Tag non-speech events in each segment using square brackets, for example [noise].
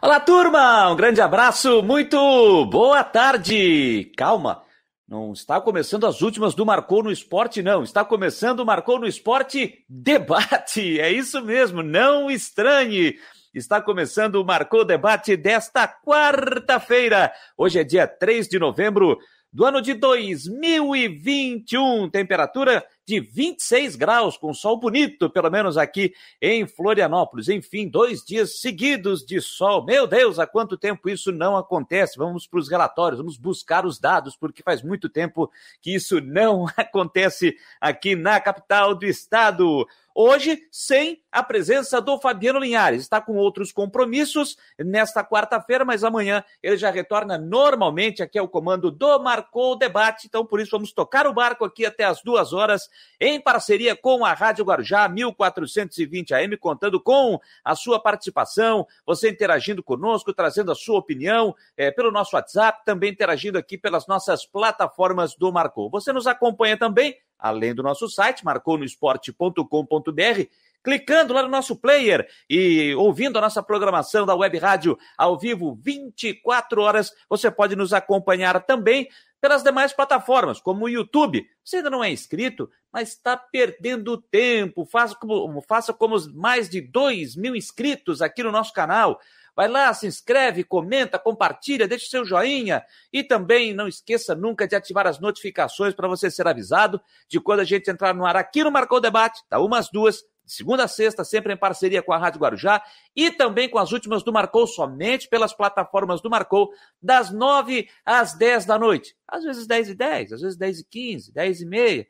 Olá, turma! Um grande abraço, muito boa tarde! Calma, não está começando as últimas do Marcou no Esporte, não. Está começando o Marcou no Esporte Debate. [laughs] É isso mesmo, não estranhe. Está começando o Marcou Debate desta quarta-feira. Hoje é dia 3 de novembro do ano de 2021. Temperatura de 26 graus, com sol bonito, pelo menos aqui em Florianópolis. Enfim, dois dias seguidos de sol. Meu Deus, há quanto tempo isso não acontece? Vamos para os relatórios, vamos buscar os dados, porque faz muito tempo que isso não [laughs] acontece aqui na capital do estado. Hoje, sem a presença do Fabiano Linhares. Está com outros compromissos nesta quarta-feira, mas amanhã ele já retorna normalmente aqui ao comando do Marcou Debate. Então, por isso, vamos tocar o barco aqui até as duas horas, em parceria com a Rádio Guarujá 1420 AM, contando com a sua participação, você interagindo conosco, trazendo a sua opinião é, pelo nosso WhatsApp, também interagindo aqui pelas nossas plataformas do Marcou. Você nos acompanha também além do nosso site, marconosport.com.br, clicando lá no nosso player e ouvindo a nossa programação da Web Rádio ao vivo 24 horas, você pode nos acompanhar também pelas demais plataformas, como o YouTube. Você ainda não é inscrito, mas está perdendo tempo. Faça como, faça como os mais de 2 mil inscritos aqui no nosso canal. Vai lá, se inscreve, comenta, compartilha, deixa seu joinha e também não esqueça nunca de ativar as notificações para você ser avisado de quando a gente entrar no ar aqui no Marcou Debate, tá? Umas duas, segunda a sexta, sempre em parceria com a Rádio Guarujá e também com as últimas do Marcou, somente pelas plataformas do Marcou, das nove às dez da noite. Às vezes dez e dez, às vezes dez e quinze, dez e meia,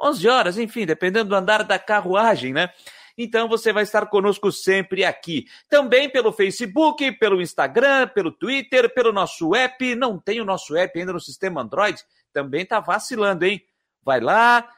onze horas, enfim, dependendo do andar da carruagem, né? Então você vai estar conosco sempre aqui. Também pelo Facebook, pelo Instagram, pelo Twitter, pelo nosso app. Não tem o nosso app ainda no sistema Android? Também tá vacilando, hein? Vai lá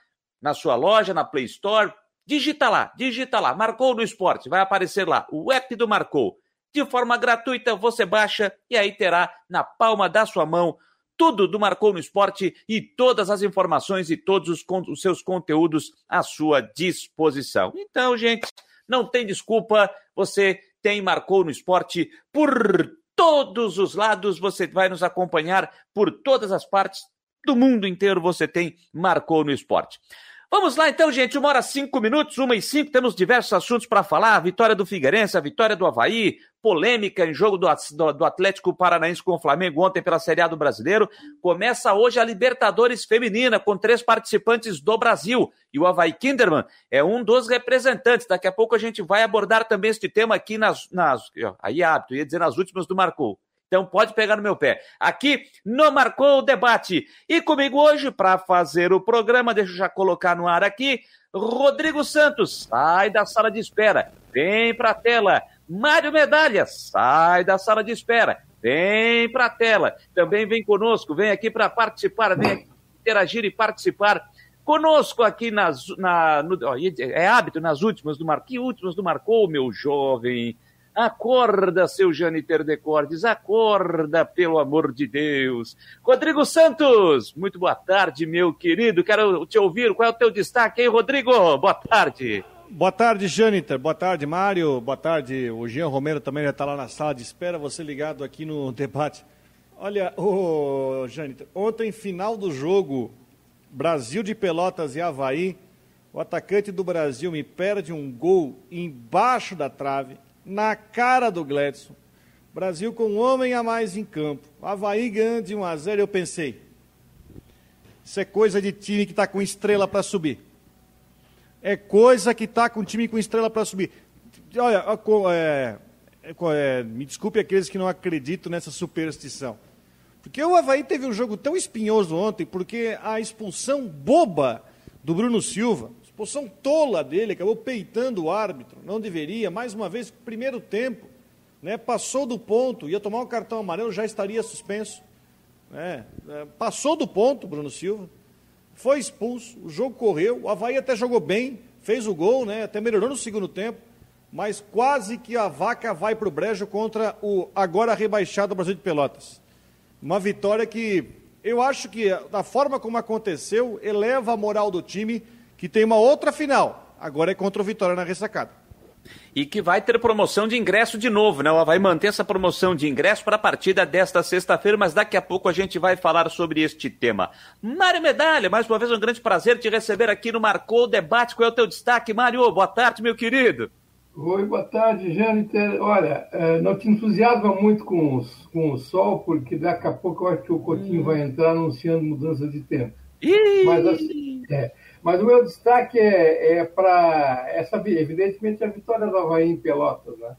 na sua loja, na Play Store, digita lá, digita lá, Marcou no Esporte, vai aparecer lá o app do Marcou. De forma gratuita você baixa e aí terá na palma da sua mão tudo do Marcou no Esporte e todas as informações e todos os, os seus conteúdos à sua disposição. Então, gente, não tem desculpa, você tem Marcou no Esporte por todos os lados, você vai nos acompanhar por todas as partes do mundo inteiro, você tem Marcou no Esporte. Vamos lá então, gente. Uma hora cinco minutos, uma e cinco. Temos diversos assuntos para falar. A vitória do Figueirense, a vitória do Havaí, polêmica em jogo do, Atlético Paranaense com o Flamengo ontem pela Série A do Brasileiro. Começa hoje a Libertadores Feminina, com três participantes do Brasil. E o Havaí Kinderman é um dos representantes. Daqui a pouco a gente vai abordar também este tema aqui nas. nas aí é hábito, ia dizer nas últimas do Marcou. Então pode pegar no meu pé. Aqui no Marcou o Debate. E comigo hoje, para fazer o programa, deixa eu já colocar no ar aqui, Rodrigo Santos, sai da sala de espera, vem para a tela. Mário Medalha, sai da sala de espera, vem para a tela. Também vem conosco, vem aqui para participar, vem aqui interagir e participar conosco aqui nas, na, no, é hábito nas últimas do. Que últimas do Marcou, meu jovem? Acorda, seu Janiter Decordes, acorda, pelo amor de Deus. Rodrigo Santos, muito boa tarde, meu querido. Quero te ouvir. Qual é o teu destaque, hein, Rodrigo? Boa tarde. Boa tarde, Janiter. Boa tarde, Mário. Boa tarde. O Jean Romero também já está lá na sala de espera. Você ligado aqui no debate. Olha, ô, Janiter, ontem, final do jogo, Brasil de Pelotas e Havaí, o atacante do Brasil me perde um gol embaixo da trave na cara do Gledson. Brasil com um homem a mais em campo. Havaí ganhando de 1 a 0, eu pensei. Isso é coisa de time que está com estrela para subir. É coisa que está com time com estrela para subir. Olha, é, é, é, me desculpe aqueles que não acreditam nessa superstição. Porque o Havaí teve um jogo tão espinhoso ontem, porque a expulsão boba do Bruno Silva, Posição tola dele, acabou peitando o árbitro, não deveria, mais uma vez, primeiro tempo, né, passou do ponto, ia tomar um cartão amarelo, já estaria suspenso. Né, é, passou do ponto, Bruno Silva, foi expulso, o jogo correu, o Havaí até jogou bem, fez o gol, né, até melhorou no segundo tempo, mas quase que a vaca vai para o brejo contra o agora rebaixado Brasil de Pelotas. Uma vitória que eu acho que, da forma como aconteceu, eleva a moral do time que tem uma outra final. Agora é contra o Vitória na ressacada. e que vai ter promoção de ingresso de novo, né? Ela vai manter essa promoção de ingresso para a partida desta sexta-feira, mas daqui a pouco a gente vai falar sobre este tema. Mário Medalha, mais uma vez um grande prazer te receber aqui no Marcou Debate. Qual é o teu destaque, Mário? Boa tarde, meu querido. Oi, boa tarde, Jâniter. Olha, é, não te entusiasma muito com, os, com o sol, porque daqui a pouco eu acho que o Coutinho hum. vai entrar anunciando mudança de tempo. Ih! Mas assim, é, mas o meu destaque é, é para essa, evidentemente, a vitória do Havaí em Pelotas. Né?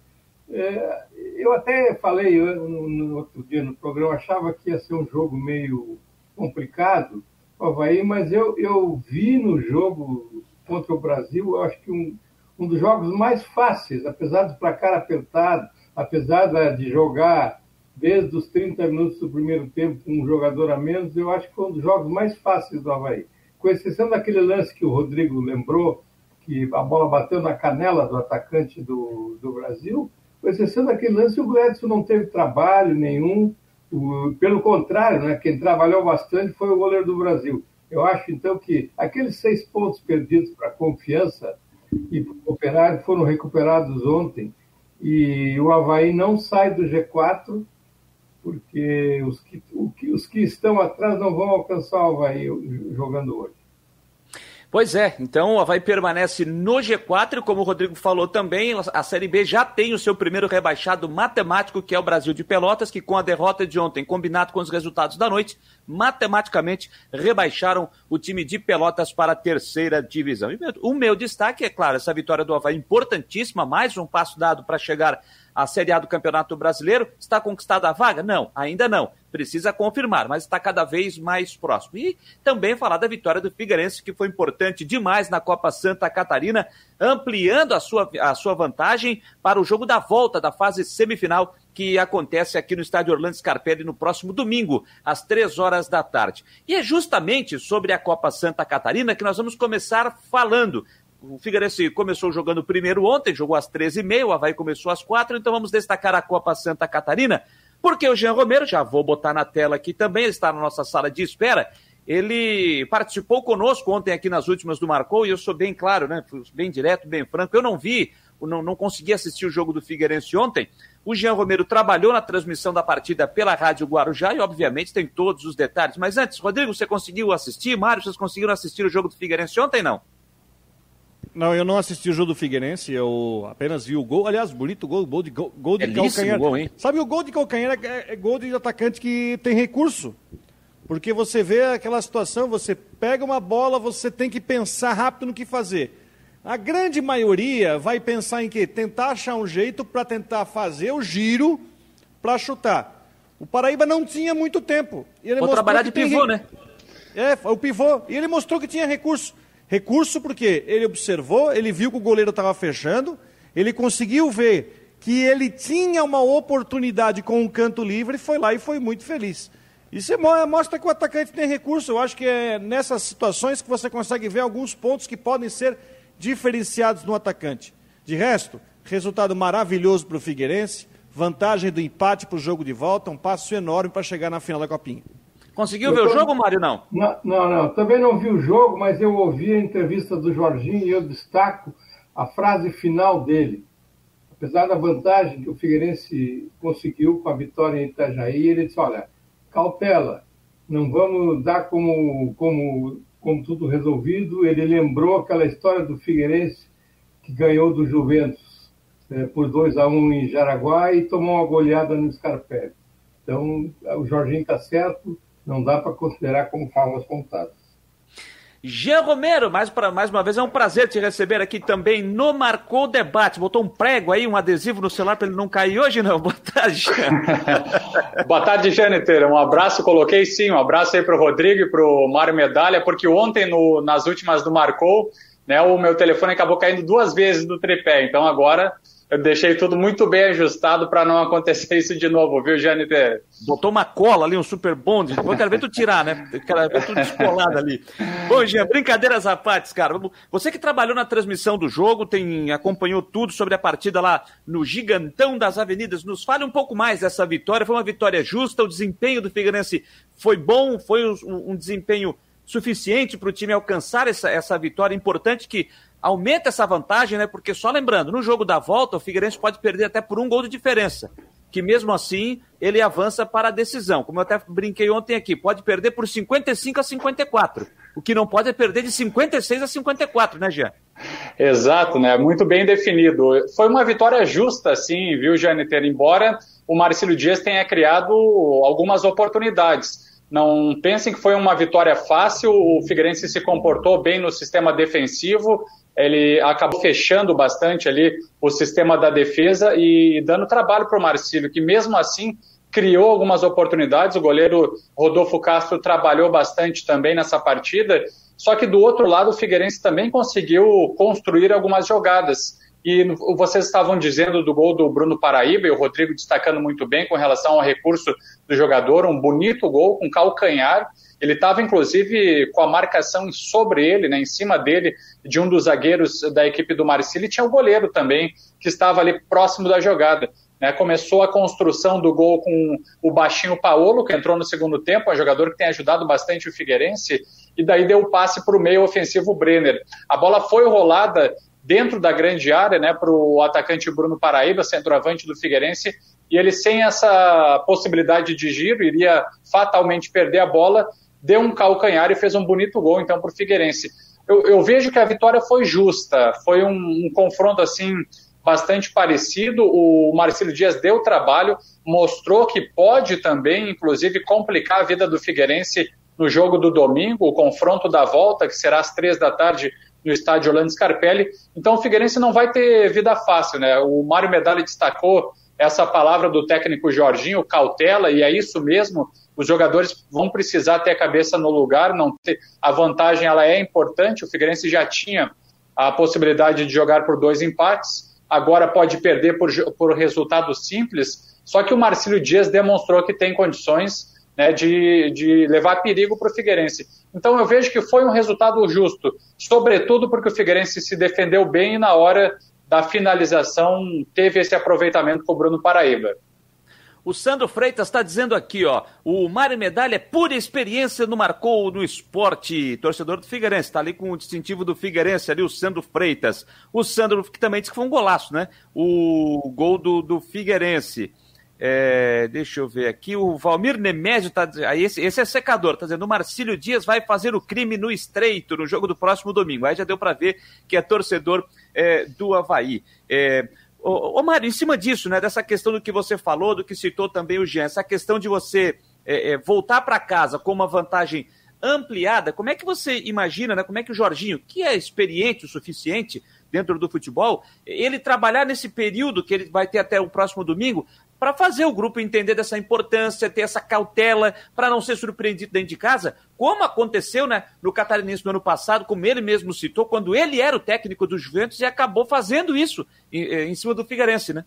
É, eu até falei no, no, outro dia no programa, achava que ia ser um jogo meio complicado, o Havaí, mas eu, eu vi no jogo contra o Brasil, eu acho que um, um dos jogos mais fáceis, apesar do placar apertado, apesar de jogar desde os 30 minutos do primeiro tempo com um jogador a menos, eu acho que foi um dos jogos mais fáceis do Havaí com exceção daquele lance que o Rodrigo lembrou, que a bola bateu na canela do atacante do, do Brasil, com exceção daquele lance, o Gladson não teve trabalho nenhum. O, pelo contrário, né, quem trabalhou bastante foi o goleiro do Brasil. Eu acho, então, que aqueles seis pontos perdidos para a confiança e para o operário foram recuperados ontem. E o Havaí não sai do G4 porque os que, os que estão atrás não vão alcançar o Havaí jogando hoje. Pois é, então o Havaí permanece no G4, como o Rodrigo falou também, a Série B já tem o seu primeiro rebaixado matemático, que é o Brasil de Pelotas, que com a derrota de ontem, combinado com os resultados da noite, matematicamente rebaixaram o time de Pelotas para a terceira divisão. E o meu destaque é, claro, essa vitória do Havaí importantíssima, mais um passo dado para chegar a Série A do Campeonato Brasileiro. Está conquistada a vaga? Não, ainda não. Precisa confirmar, mas está cada vez mais próximo. E também falar da vitória do Figueirense, que foi importante demais na Copa Santa Catarina, ampliando a sua, a sua vantagem para o jogo da volta da fase semifinal que acontece aqui no estádio Orlando Scarpelli no próximo domingo, às três horas da tarde. E é justamente sobre a Copa Santa Catarina que nós vamos começar falando o Figueirense começou jogando primeiro ontem, jogou às 13h30, o Havaí começou às 4 então vamos destacar a Copa Santa Catarina, porque o Jean Romero, já vou botar na tela aqui também, está na nossa sala de espera, ele participou conosco ontem aqui nas últimas do Marcou, e eu sou bem claro, né, bem direto, bem franco, eu não vi, não, não consegui assistir o jogo do Figueirense ontem, o Jean Romero trabalhou na transmissão da partida pela Rádio Guarujá e, obviamente, tem todos os detalhes. Mas antes, Rodrigo, você conseguiu assistir? Mário, vocês conseguiram assistir o jogo do Figueirense ontem, não? Não, eu não assisti o jogo do Figueirense, eu apenas vi o gol. Aliás, bonito gol, gol de, gol, de calcanhar. Gol, hein? Sabe, o gol de calcanhar é, é gol de atacante que tem recurso. Porque você vê aquela situação, você pega uma bola, você tem que pensar rápido no que fazer. A grande maioria vai pensar em quê? Tentar achar um jeito para tentar fazer o giro para chutar. O Paraíba não tinha muito tempo. Ele Vou trabalhar de pivô, né? É, o pivô. E ele mostrou que tinha recurso. Recurso porque ele observou, ele viu que o goleiro estava fechando, ele conseguiu ver que ele tinha uma oportunidade com um canto livre, foi lá e foi muito feliz. Isso mostra que o atacante tem recurso. Eu acho que é nessas situações que você consegue ver alguns pontos que podem ser diferenciados no atacante. De resto, resultado maravilhoso para o Figueirense, vantagem do empate para o jogo de volta, um passo enorme para chegar na final da Copinha. Conseguiu ver o jogo, Mário, não? não? Não, não. Também não vi o jogo, mas eu ouvi a entrevista do Jorginho e eu destaco a frase final dele. Apesar da vantagem que o Figueirense conseguiu com a vitória em Itajaí, ele disse, olha, cautela, não vamos dar como, como, como tudo resolvido. Ele lembrou aquela história do Figueirense que ganhou do Juventus é, por 2 a 1 um em Jaraguá e tomou uma goleada no Scarpelli. Então, o Jorginho está certo, não dá para considerar como fábulas contadas. Jean Romero, mais, pra, mais uma vez é um prazer te receber aqui também no Marcou Debate. Botou um prego aí, um adesivo no celular para ele não cair hoje, não? [laughs] Boa tarde, Jean. [laughs] Boa tarde, Jâniter. Um abraço, coloquei sim, um abraço aí para o Rodrigo e para o Mário Medalha, porque ontem, no, nas últimas do Marcou, né, o meu telefone acabou caindo duas vezes do tripé. Então agora eu deixei tudo muito bem ajustado para não acontecer [laughs] isso de novo, viu, Jâniter? Botou uma cola ali, um super bond. Eu quero ver tu tirar, né? Eu quero ver tudo descolado ali. Bom, Jean, brincadeiras à parte, cara. Você que trabalhou na transmissão do jogo, tem acompanhou tudo sobre a partida lá no Gigantão das Avenidas. Nos fale um pouco mais dessa vitória. Foi uma vitória justa, o desempenho do Figueirense foi bom, foi um, um desempenho suficiente para o time alcançar essa, essa vitória importante que aumenta essa vantagem, né? Porque só lembrando, no jogo da volta, o Figueirense pode perder até por um gol de diferença. Que mesmo assim ele avança para a decisão. Como eu até brinquei ontem aqui, pode perder por 55 a 54. O que não pode é perder de 56 a 54, né, Jean? Exato, né? Muito bem definido. Foi uma vitória justa, sim, viu, Janiter? Embora o Marcelo Dias tenha criado algumas oportunidades. Não pensem que foi uma vitória fácil, o Figueirense se comportou bem no sistema defensivo, ele acabou fechando bastante ali o sistema da defesa e dando trabalho para o Marcílio, que mesmo assim criou algumas oportunidades. O goleiro Rodolfo Castro trabalhou bastante também nessa partida. Só que do outro lado, o Figueirense também conseguiu construir algumas jogadas. E vocês estavam dizendo do gol do Bruno Paraíba, e o Rodrigo destacando muito bem com relação ao recurso do jogador, um bonito gol com calcanhar. Ele estava, inclusive, com a marcação sobre ele, né, em cima dele, de um dos zagueiros da equipe do Marcílio, e tinha o goleiro também, que estava ali próximo da jogada. Né, começou a construção do gol com o baixinho Paolo, que entrou no segundo tempo, um jogador que tem ajudado bastante o Figueirense, e daí deu o passe para o meio ofensivo Brenner. A bola foi rolada dentro da grande área, né, para o atacante Bruno Paraíba, centroavante do Figueirense, e ele sem essa possibilidade de giro, iria fatalmente perder a bola, deu um calcanhar e fez um bonito gol, então, para o Figueirense. Eu, eu, vejo que a vitória foi justa, foi um, um confronto, assim, bastante parecido, o Marcelo Dias deu trabalho, mostrou que pode também, inclusive, complicar a vida do Figueirense no jogo do domingo, o confronto da volta, que será às três da tarde no estádio Orlando Scarpelli. Então o Figueirense não vai ter vida fácil, né? O Mário Medalha destacou essa palavra do técnico Jorginho, cautela, e é isso mesmo. Os jogadores vão precisar ter a cabeça no lugar, não ter a vantagem ela é importante. O Figueirense já tinha a possibilidade de jogar por dois empates, agora pode perder por, por resultado simples. Só que o Marcílio Dias demonstrou que tem condições né, de, de levar perigo para o Figueirense. Então eu vejo que foi um resultado justo, sobretudo porque o Figueirense se defendeu bem e na hora da finalização teve esse aproveitamento com o Bruno Paraíba. O Sandro Freitas está dizendo aqui, ó, o Mário Medalha é pura experiência no marcou no esporte. Torcedor do Figueirense, está ali com o distintivo do Figueirense ali, o Sandro Freitas. O Sandro que também disse que foi um golaço, né? O gol do, do Figueirense. É, deixa eu ver aqui, o Valmir Nemésio está dizendo, esse, esse é secador, está dizendo, o Marcílio Dias vai fazer o crime no estreito no jogo do próximo domingo. Aí já deu para ver que é torcedor é, do Havaí. É, ô, ô Mário, em cima disso, né, dessa questão do que você falou, do que citou também o Jean, essa questão de você é, é, voltar para casa com uma vantagem ampliada, como é que você imagina, né, como é que o Jorginho, que é experiente o suficiente dentro do futebol, ele trabalhar nesse período que ele vai ter até o próximo domingo, para fazer o grupo entender dessa importância, ter essa cautela, para não ser surpreendido dentro de casa, como aconteceu né, no Catarinense no ano passado, como ele mesmo citou, quando ele era o técnico do Juventus e acabou fazendo isso em, eh, em cima do Figueirense, né?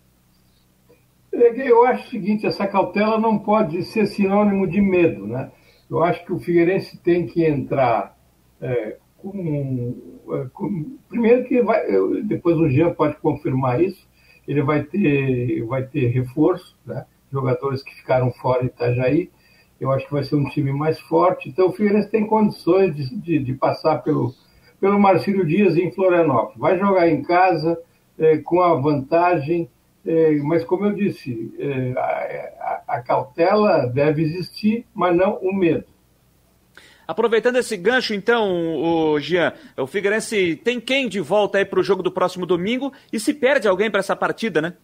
Eu acho o seguinte, essa cautela não pode ser sinônimo de medo, né? Eu acho que o Figueirense tem que entrar é, com, é, com, primeiro que vai, depois o Jean pode confirmar isso, ele vai ter, vai ter reforço, né? jogadores que ficaram fora em Itajaí. Eu acho que vai ser um time mais forte. Então o Figueirense tem condições de, de, de passar pelo, pelo Marcílio Dias em Florianópolis. Vai jogar em casa é, com a vantagem, é, mas como eu disse, é, a, a cautela deve existir, mas não o medo. Aproveitando esse gancho, então, o Jean, o Figueirense tem quem de volta aí para o jogo do próximo domingo e se perde alguém para essa partida, né?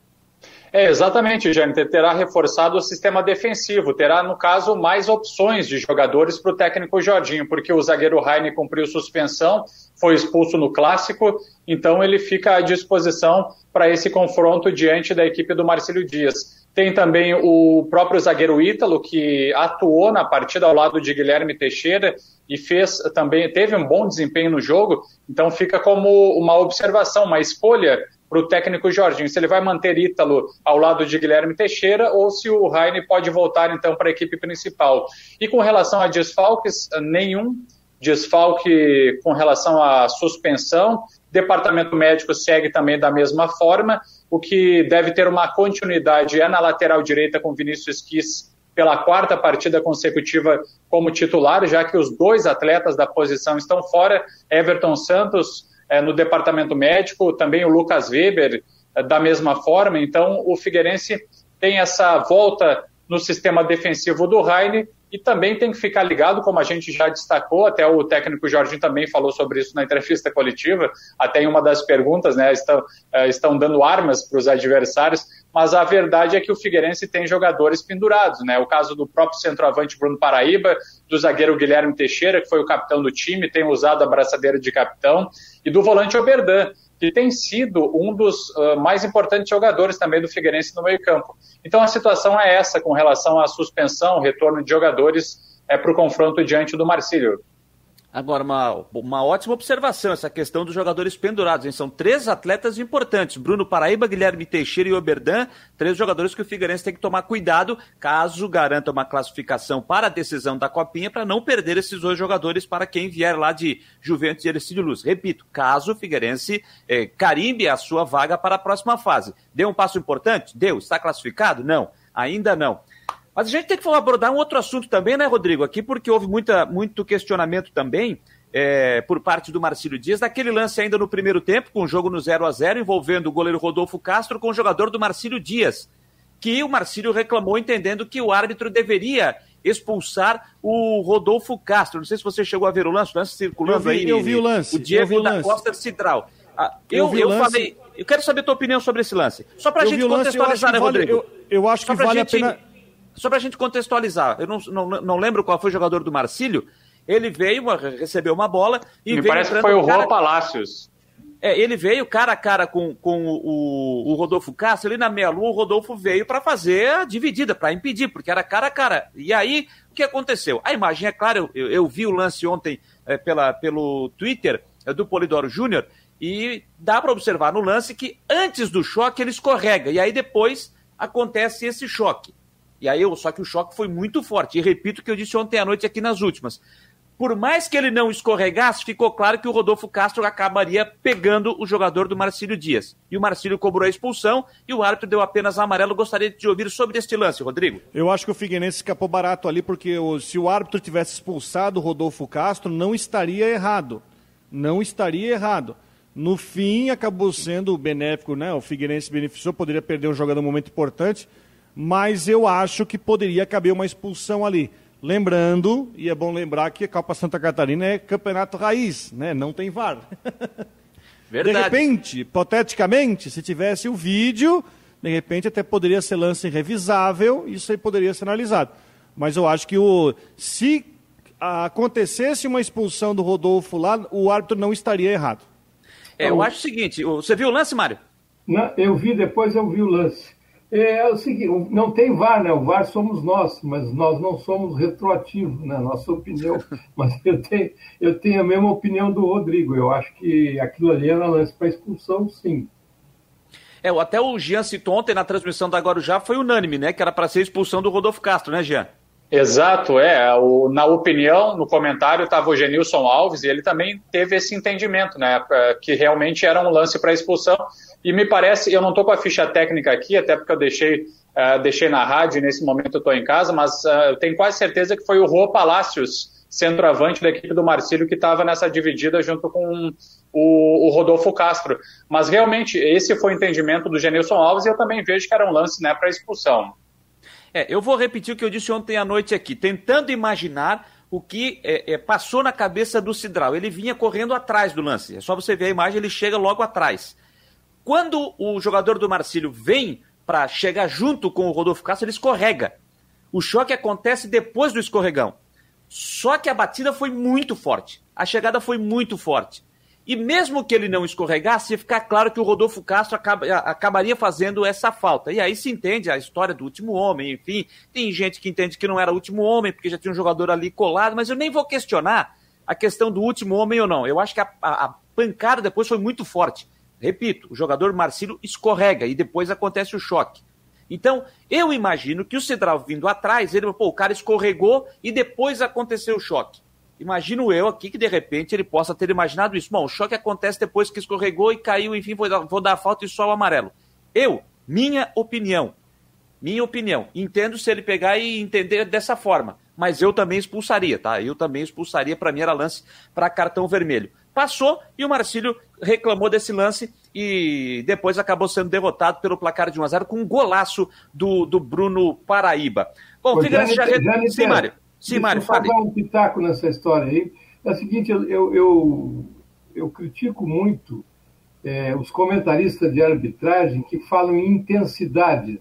É, exatamente, Jâniter. Terá reforçado o sistema defensivo, terá, no caso, mais opções de jogadores para o técnico Jorginho, porque o zagueiro Raine cumpriu suspensão, foi expulso no clássico, então ele fica à disposição para esse confronto diante da equipe do Marcelo Dias. Tem também o próprio zagueiro Ítalo, que atuou na partida ao lado de Guilherme Teixeira e fez também teve um bom desempenho no jogo. Então fica como uma observação, uma escolha para o técnico Jorginho, se ele vai manter Ítalo ao lado de Guilherme Teixeira ou se o Raine pode voltar então para a equipe principal. E com relação a desfalques, nenhum desfalque com relação à suspensão. Departamento médico segue também da mesma forma. O que deve ter uma continuidade é na lateral direita com Vinícius Quis pela quarta partida consecutiva como titular, já que os dois atletas da posição estão fora. Everton Santos é, no departamento médico, também o Lucas Weber é, da mesma forma. Então, o Figueirense tem essa volta no sistema defensivo do Raine e também tem que ficar ligado, como a gente já destacou, até o técnico Jorginho também falou sobre isso na entrevista coletiva, até em uma das perguntas, né, estão, é, estão dando armas para os adversários, mas a verdade é que o Figueirense tem jogadores pendurados, né, o caso do próprio centroavante Bruno Paraíba, do zagueiro Guilherme Teixeira, que foi o capitão do time, tem usado a braçadeira de capitão, e do volante Oberdan, que tem sido um dos uh, mais importantes jogadores também do Figueirense no meio-campo. Então a situação é essa com relação à suspensão, retorno de jogadores é, para o confronto diante do Marcílio. Agora, uma, uma ótima observação, essa questão dos jogadores pendurados. Hein? São três atletas importantes: Bruno Paraíba, Guilherme Teixeira e Oberdan. Três jogadores que o Figueirense tem que tomar cuidado caso garanta uma classificação para a decisão da Copinha, para não perder esses dois jogadores para quem vier lá de Juventus e Ercílio Luz. Repito, caso o Figueirense eh, carimbe a sua vaga para a próxima fase. Deu um passo importante? Deu. Está classificado? Não. Ainda não. Mas a gente tem que abordar um outro assunto também, né, Rodrigo? Aqui, porque houve muita, muito questionamento também é, por parte do Marcílio Dias, daquele lance ainda no primeiro tempo, com o jogo no 0 a 0 envolvendo o goleiro Rodolfo Castro com o jogador do Marcílio Dias, que o Marcílio reclamou entendendo que o árbitro deveria expulsar o Rodolfo Castro. Não sei se você chegou a ver o lance, o lance circulando eu vi, aí. Eu vi o lance. O Diego o da. Costa Cidral. Ah, eu, eu, eu falei. Eu quero saber a tua opinião sobre esse lance. Só pra eu gente vi o lance, contextualizar, né, vale, Rodrigo? Eu, eu acho Só que vale gente... a pena. Só para a gente contextualizar, eu não, não, não lembro qual foi o jogador do Marcílio. Ele veio, recebeu uma bola e Me veio parece que foi o. Rô Palácios. É, ele veio cara a cara com, com o, o Rodolfo Castro, ali na meia-lua, o Rodolfo veio para fazer a dividida, para impedir, porque era cara a cara. E aí, o que aconteceu? A imagem, é clara, eu, eu vi o lance ontem é, pela, pelo Twitter é, do Polidoro Júnior, e dá para observar no lance que antes do choque ele escorrega, e aí depois acontece esse choque. E aí, eu, só que o choque foi muito forte. E repito o que eu disse ontem à noite aqui nas últimas. Por mais que ele não escorregasse, ficou claro que o Rodolfo Castro acabaria pegando o jogador do Marcílio Dias. E o Marcílio cobrou a expulsão e o árbitro deu apenas amarelo. Gostaria de ouvir sobre este lance, Rodrigo. Eu acho que o Figueirense escapou barato ali, porque se o árbitro tivesse expulsado o Rodolfo Castro, não estaria errado. Não estaria errado. No fim, acabou sendo benéfico, né? O Figueirense beneficiou, poderia perder um jogador um momento importante mas eu acho que poderia caber uma expulsão ali. Lembrando, e é bom lembrar que a Copa Santa Catarina é campeonato raiz, né? Não tem VAR. [laughs] Verdade. De repente, hipoteticamente, se tivesse o vídeo, de repente até poderia ser lance revisável, isso aí poderia ser analisado. Mas eu acho que o se acontecesse uma expulsão do Rodolfo lá, o árbitro não estaria errado. É, eu acho o seguinte, você viu o lance, Mário? Não, eu vi, depois eu vi o lance. É, o seguinte, não tem VAR, né? O VAR somos nós, mas nós não somos retroativos, né? Nossa opinião. [laughs] Mas eu tenho, eu tenho a mesma opinião do Rodrigo. Eu acho que aquilo ali era lance para expulsão, sim. É, até o Jean citou ontem na transmissão da Guarujá, foi unânime, né? Que era para ser expulsão do Rodolfo Castro, né, Jean? Exato, é. O, na opinião, no comentário, estava o Genilson Alves e ele também teve esse entendimento, né? Que realmente era um lance para expulsão. E me parece, eu não estou com a ficha técnica aqui, até porque eu deixei, uh, deixei na rádio e nesse momento eu estou em casa, mas uh, eu tenho quase certeza que foi o Rô Palácios, centroavante da equipe do Marcílio, que estava nessa dividida junto com o, o, Rodolfo Castro. Mas realmente, esse foi o entendimento do Genilson Alves e eu também vejo que era um lance né, para expulsão. É, eu vou repetir o que eu disse ontem à noite aqui, tentando imaginar o que é, é, passou na cabeça do Cidral. Ele vinha correndo atrás do lance. É só você ver a imagem, ele chega logo atrás. Quando o jogador do Marcílio vem para chegar junto com o Rodolfo Castro, ele escorrega. O choque acontece depois do escorregão. Só que a batida foi muito forte. A chegada foi muito forte. E mesmo que ele não escorregasse, ia ficar claro que o Rodolfo Castro acaba, acabaria fazendo essa falta. E aí se entende a história do último homem, enfim. Tem gente que entende que não era o último homem, porque já tinha um jogador ali colado, mas eu nem vou questionar a questão do último homem ou não. Eu acho que a, a, a pancada depois foi muito forte. Repito, o jogador Marcílio escorrega e depois acontece o choque. Então, eu imagino que o Cedral vindo atrás, ele, pô, o cara escorregou e depois aconteceu o choque. Imagino eu aqui que de repente ele possa ter imaginado isso. Bom, o choque acontece depois que escorregou e caiu, enfim, vou dar, vou dar a falta e só o amarelo. Eu, minha opinião, minha opinião, entendo se ele pegar e entender dessa forma, mas eu também expulsaria, tá? Eu também expulsaria, para mim era lance para cartão vermelho. Passou e o Marcílio reclamou desse lance e depois acabou sendo derrotado pelo placar de 1 a 0 com um golaço do, do Bruno Paraíba. Bom, já... já... Sim, Mário. Sim, Mário, fale. dar um pitaco nessa história aí. É o seguinte, eu, eu, eu, eu critico muito é, os comentaristas de arbitragem que falam em intensidade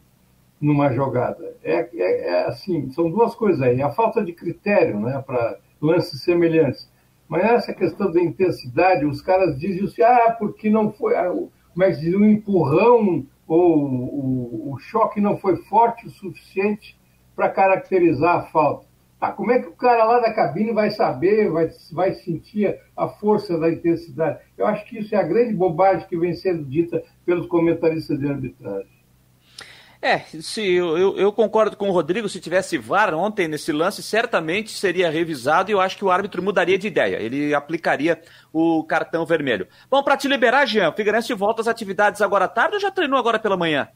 numa jogada. É, é, é, assim, são duas coisas aí. A falta de critério né, para lances semelhantes. Mas essa questão da intensidade, os caras dizem assim, ah, porque não foi, ah, como é que diz, o empurrão ou o, o choque não foi forte o suficiente para caracterizar a falta. Ah, como é que o cara lá da cabine vai saber, vai, vai sentir a força da intensidade? Eu acho que isso é a grande bobagem que vem sendo dita pelos comentaristas de arbitragem. É, se eu, eu, eu, concordo com o Rodrigo, se tivesse VAR ontem nesse lance, certamente seria revisado e eu acho que o árbitro mudaria de ideia. Ele aplicaria o cartão vermelho. Bom, para te liberar, Jean, o Figueirense volta às atividades agora à tarde ou já treinou agora pela manhã?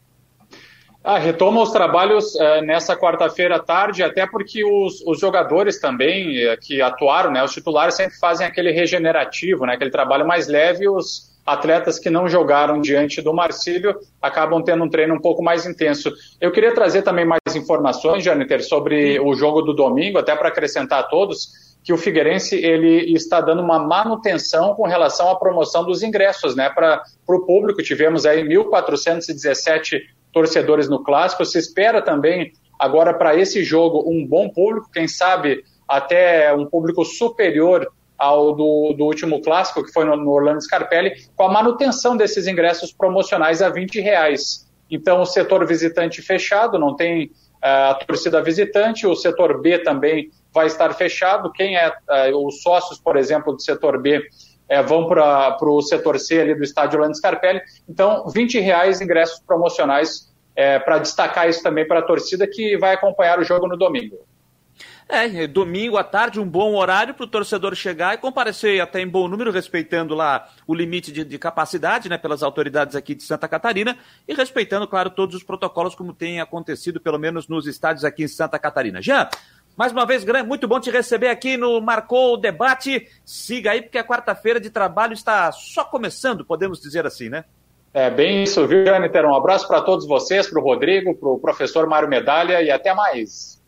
Ah, retoma os trabalhos uh, nessa quarta-feira à tarde, até porque os, os jogadores também uh, que atuaram, né, os titulares sempre fazem aquele regenerativo, né, aquele trabalho mais leve, os atletas que não jogaram diante do Marcílio acabam tendo um treino um pouco mais intenso. Eu queria trazer também mais informações, Janiter, sobre o jogo do domingo, até para acrescentar a todos que o Figueirense ele está dando uma manutenção com relação à promoção dos ingressos, né, para o público. Tivemos aí 1.417 torcedores no clássico. Se espera também agora para esse jogo um bom público, quem sabe até um público superior ao do, do último clássico, que foi no, no, Orlando Scarpelli, com a manutenção desses ingressos promocionais a 20 reais. Então, o setor visitante fechado, não tem uh, a torcida visitante, o setor B também vai estar fechado. Quem é uh, os sócios, por exemplo, do setor B é, vão para o setor C ali do estádio Orlando Scarpelli. Então, 20 reais ingressos promocionais é, para destacar isso também para a torcida que vai acompanhar o jogo no domingo. É, domingo à tarde, um bom horário para o torcedor chegar e comparecer até em bom número, respeitando lá o limite de, de, capacidade, né, pelas autoridades aqui de Santa Catarina e respeitando, claro, todos os protocolos como tem acontecido, pelo menos nos estádios aqui em Santa Catarina. Jean, mais uma vez, muito bom te receber aqui no Marcou o Debate. Siga aí, porque a quarta-feira de trabalho está só começando, podemos dizer assim, né? É bem isso, viu, Janiter? Um abraço para todos vocês, para o Rodrigo, para o professor Mário Medalha e até mais.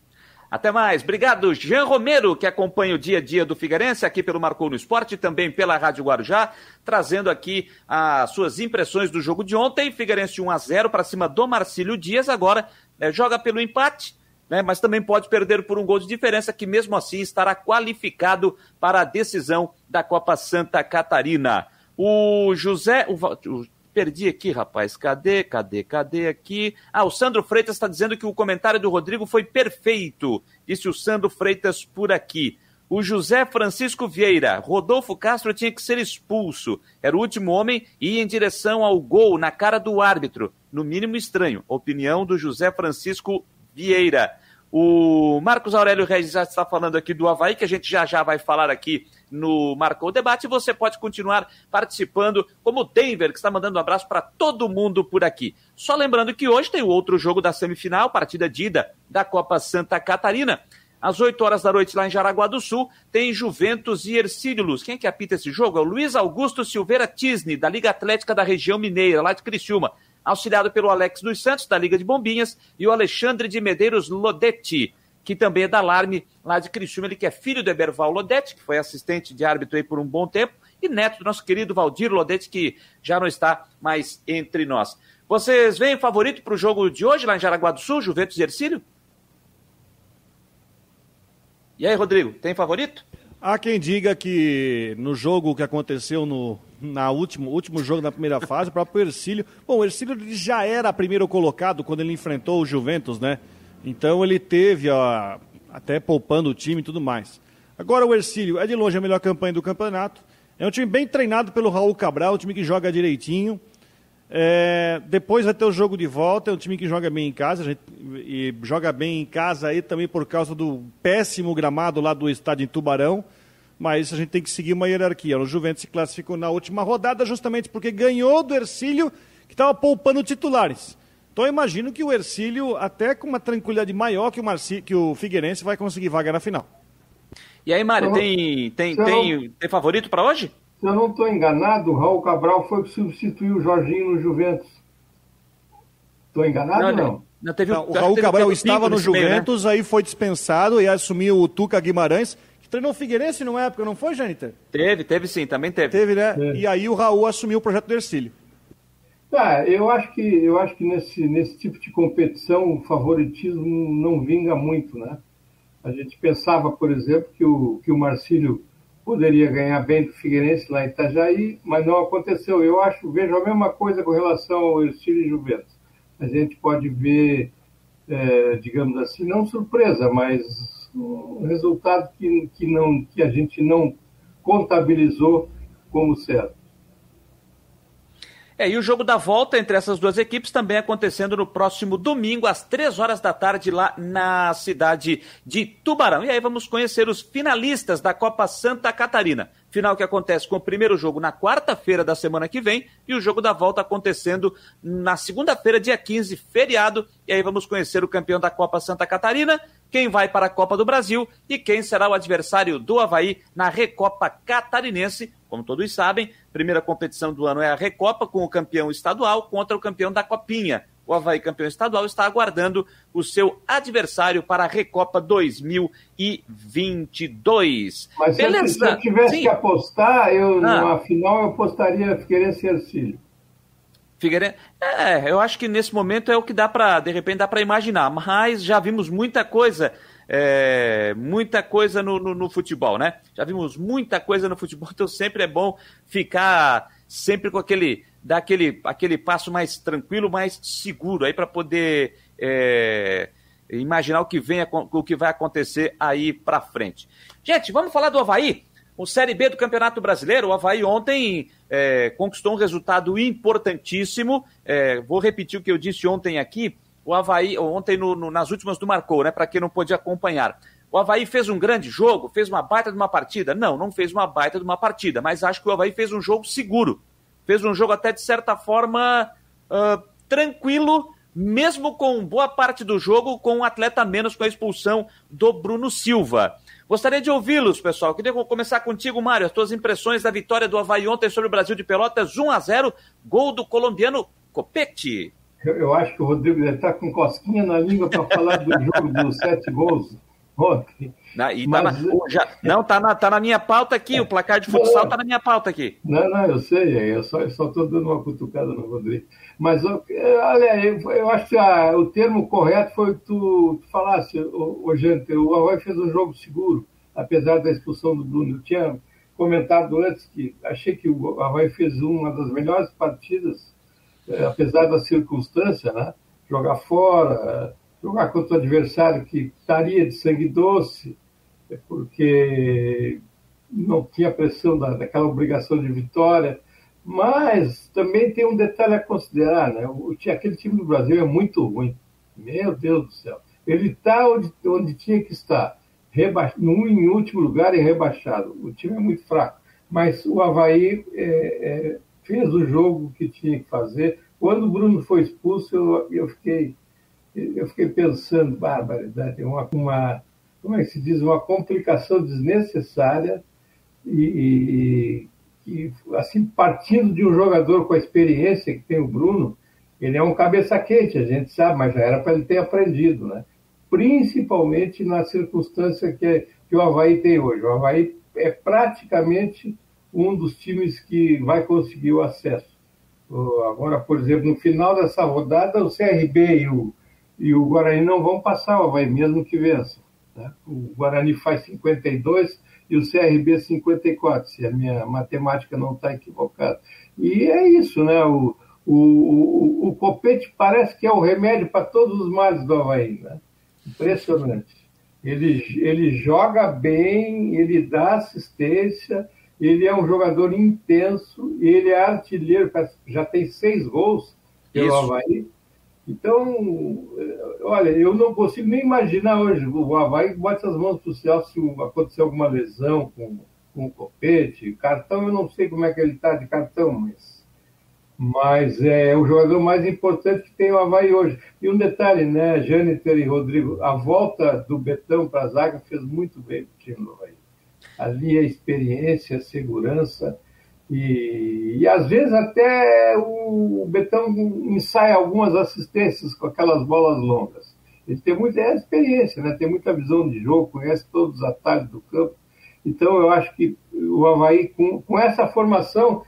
Até mais. Obrigado, Jean Romero, que acompanha o dia a dia do Figueirense aqui pelo Marcou no Esporte e também pela Rádio Guarujá, trazendo aqui as suas impressões do jogo de ontem. Figueirense 1 a 0 para cima do Marcílio Dias. Agora né, joga pelo empate né, mas também pode perder por um gol de diferença, que mesmo assim estará qualificado para a decisão da Copa Santa Catarina. O José. O, o, perdi aqui, rapaz. Cadê, cadê, cadê aqui? Ah, o Sandro Freitas está dizendo que o comentário do Rodrigo foi perfeito. Disse o Sandro Freitas por aqui. O José Francisco Vieira, Rodolfo Castro tinha que ser expulso. Era o último homem e ia em direção ao gol na cara do árbitro. No mínimo estranho. Opinião do José Francisco Vieira. O Marcos Aurélio Regis já está falando aqui do Havaí, que a gente já já vai falar aqui no Marcou Debate. Você pode continuar participando, como o Denver, que está mandando um abraço para todo mundo por aqui. Só lembrando que hoje tem o outro jogo da semifinal, partida de ida da Copa Santa Catarina. Às 8 horas da noite, lá em Jaraguá do Sul, tem Juventus e Ercílios. Quem é que apita esse jogo? É o Luiz Augusto Silveira Tisne, da Liga Atlética da Região Mineira, lá de Criciúma auxiliado pelo Alex dos Santos, da Liga de Bombinhas, e o Alexandre de Medeiros Lodetti, que também é da Alarme, lá de Criciúma, ele que é filho do Eberval Lodetti, que foi assistente de árbitro aí por um bom tempo, e neto do nosso querido Valdir Lodetti, que já não está mais entre nós. Vocês veem favorito para o jogo de hoje, lá em Jaraguá do Sul, Juventus e Ercílio? E aí, Rodrigo, tem favorito? Há quem diga que no jogo que aconteceu no na último, último jogo da primeira fase, o próprio Ercílio. Bom, o Ercílio já era primeiro colocado quando ele enfrentou o Juventus, né? Então ele teve, ó, até poupando o time e tudo mais. Agora o Ercílio é de longe a melhor campanha do campeonato. É um time bem treinado pelo Raul Cabral, um time que joga direitinho. É, depois vai ter o jogo de volta, é um time que joga bem em casa, gente, e joga bem em casa aí também por causa do péssimo gramado lá do estádio em Tubarão mas a gente tem que seguir uma hierarquia. O Juventus se classificou na última rodada justamente porque ganhou do Ercílio, que estava poupando titulares. Então eu imagino que o Ercílio, até com uma tranquilidade maior que o, Marci, que o Figueirense, vai conseguir vaga na final. E aí, Mário, tem, tem, tem, tem favorito para hoje? Se eu não estou enganado, o Raul Cabral foi que substituiu o Jorginho no Juventus. Estou enganado ou não? não? teve, não, o Raul Cabral estava no Juventus, meio, né? aí foi dispensado e assumiu o Tuca Guimarães, treinou o Figueirense numa época, não foi, Jâniter? Teve, teve sim, também teve. Teve, né? É. E aí o Raul assumiu o projeto do Ercílio. Tá, eu acho que, eu acho que nesse, nesse tipo de competição o favoritismo não vinga muito, né? A gente pensava, por exemplo, que o, que o Marcílio poderia ganhar bem do Figueirense lá em Itajaí, mas não aconteceu. Eu acho, vejo a mesma coisa com relação ao Ercílio e Juventus. A gente pode ver, é, digamos assim, não surpresa, mas um resultado que, que, não, que a gente não contabilizou como certo. É, e o jogo da volta entre essas duas equipes também acontecendo no próximo domingo, às três horas da tarde, lá na cidade de Tubarão. E aí vamos conhecer os finalistas da Copa Santa Catarina. Final que acontece com o primeiro jogo na quarta-feira da semana que vem e o jogo da volta acontecendo na segunda-feira, dia 15, feriado. E aí vamos conhecer o campeão da Copa Santa Catarina, quem vai para a Copa do Brasil e quem será o adversário do Havaí na Recopa Catarinense. Como todos sabem, primeira competição do ano é a Recopa, com o campeão estadual contra o campeão da Copinha. O Havaí, campeão estadual, está aguardando o seu adversário para a Recopa 2022. Mas Beleza? se eu tivesse Sim. que apostar, eu, ah. na final eu apostaria Figueirense e Ercílio. Figueirense. É, eu acho que nesse momento é o que dá para, de repente, dá para imaginar. Mas já vimos muita coisa é, muita coisa no, no, no, futebol, né? Já vimos muita coisa no futebol, [laughs] então sempre é bom ficar sempre com aquele, dar aquele, aquele passo mais tranquilo, mais seguro aí para poder é, imaginar o que vem, o que vai acontecer aí para frente. Gente, vamos falar do Havaí? O Série B do Campeonato Brasileiro, o Havaí ontem é, conquistou um resultado importantíssimo. É, vou repetir o que eu disse ontem aqui o Havaí, ontem no, no, nas últimas do Marcou, né? Para quem não pôde acompanhar. O Havaí fez um grande jogo, fez uma baita de uma partida? Não, não fez uma baita de uma partida, mas acho que o Havaí fez um jogo seguro. Fez um jogo até de certa forma uh, tranquilo, mesmo com boa parte do jogo com um atleta menos com a expulsão do Bruno Silva. Gostaria de ouvi-los, pessoal. Queria começar contigo, Mário. As tuas impressões da vitória do Havaí ontem sobre o Brasil de Pelotas, 1 a 0 gol do colombiano Copete. Eu, eu acho que o Rodrigo deve estar com cosquinha na língua para falar do jogo dos sete gols ontem. Não, e tá Mas, na, já, não, tá na, tá na minha pauta aqui, o placar de futsal está na minha pauta aqui. Não, não, eu sei, eu só estou dando uma cutucada no Rodrigo. Mas, olha, eu, eu acho que a, o termo correto foi que tu, tu falasse, o, o gente, o Havaí fez um jogo seguro, apesar da expulsão do Bruno. Eu tinha comentado antes que achei que o Havaí fez uma das melhores partidas é, apesar da circunstância, né? jogar fora, jogar contra o adversário que estaria de sangue doce, é porque não tinha pressão da, daquela obrigação de vitória. Mas também tem um detalhe a considerar, né? O, aquele time do Brasil é muito ruim. Meu Deus do céu. Ele está onde, onde tinha que estar. Reba... No, em último lugar e rebaixado. O time é muito fraco. Mas o Havaí é, é, fez o jogo que tinha que fazer. Quando o Bruno foi expulso, eu, eu fiquei eu fiquei pensando, barbaridade, uma, uma como é que se diz, uma complicação desnecessária e, e, e, assim partindo de um jogador com a experiência que tem o Bruno, ele é um cabeça quente, a gente sabe, mas já era para ele ter aprendido, né? Principalmente na circunstância que, que o Havaí tem hoje. O Havaí é praticamente um dos times que vai conseguir o acesso. Agora, por exemplo, no final dessa rodada, o CRB e o, e o Guarani não vão passar o Havaí, mesmo que vença. Né? O Guarani faz 52 e o CRB 54, se a minha matemática não está equivocada. E é isso, né? O, o, o, o Copete parece que é o remédio para todos os males do Havaí. Né? Impressionante. Ele, ele joga bem, ele dá assistência, ele é um jogador intenso, ele é artilheiro, já tem seis gols pelo Isso. Havaí. Então, olha, eu não consigo nem imaginar hoje. O Havaí bota as mãos para o céu se acontecer alguma lesão com, com o copete. Cartão, eu não sei como é que ele está de cartão, mas, mas é o jogador mais importante que tem o Havaí hoje. E um detalhe, né, Jâniter e Rodrigo, a volta do Betão para a zaga fez muito bem para o time do Havaí ali a experiência, a segurança. E, e às vezes até o Betão ensaia algumas assistências com aquelas bolas longas. Ele tem muita é experiência, né? tem muita visão de jogo, conhece todos os atalhos do campo. Então eu acho que o Havaí, com, com essa formação,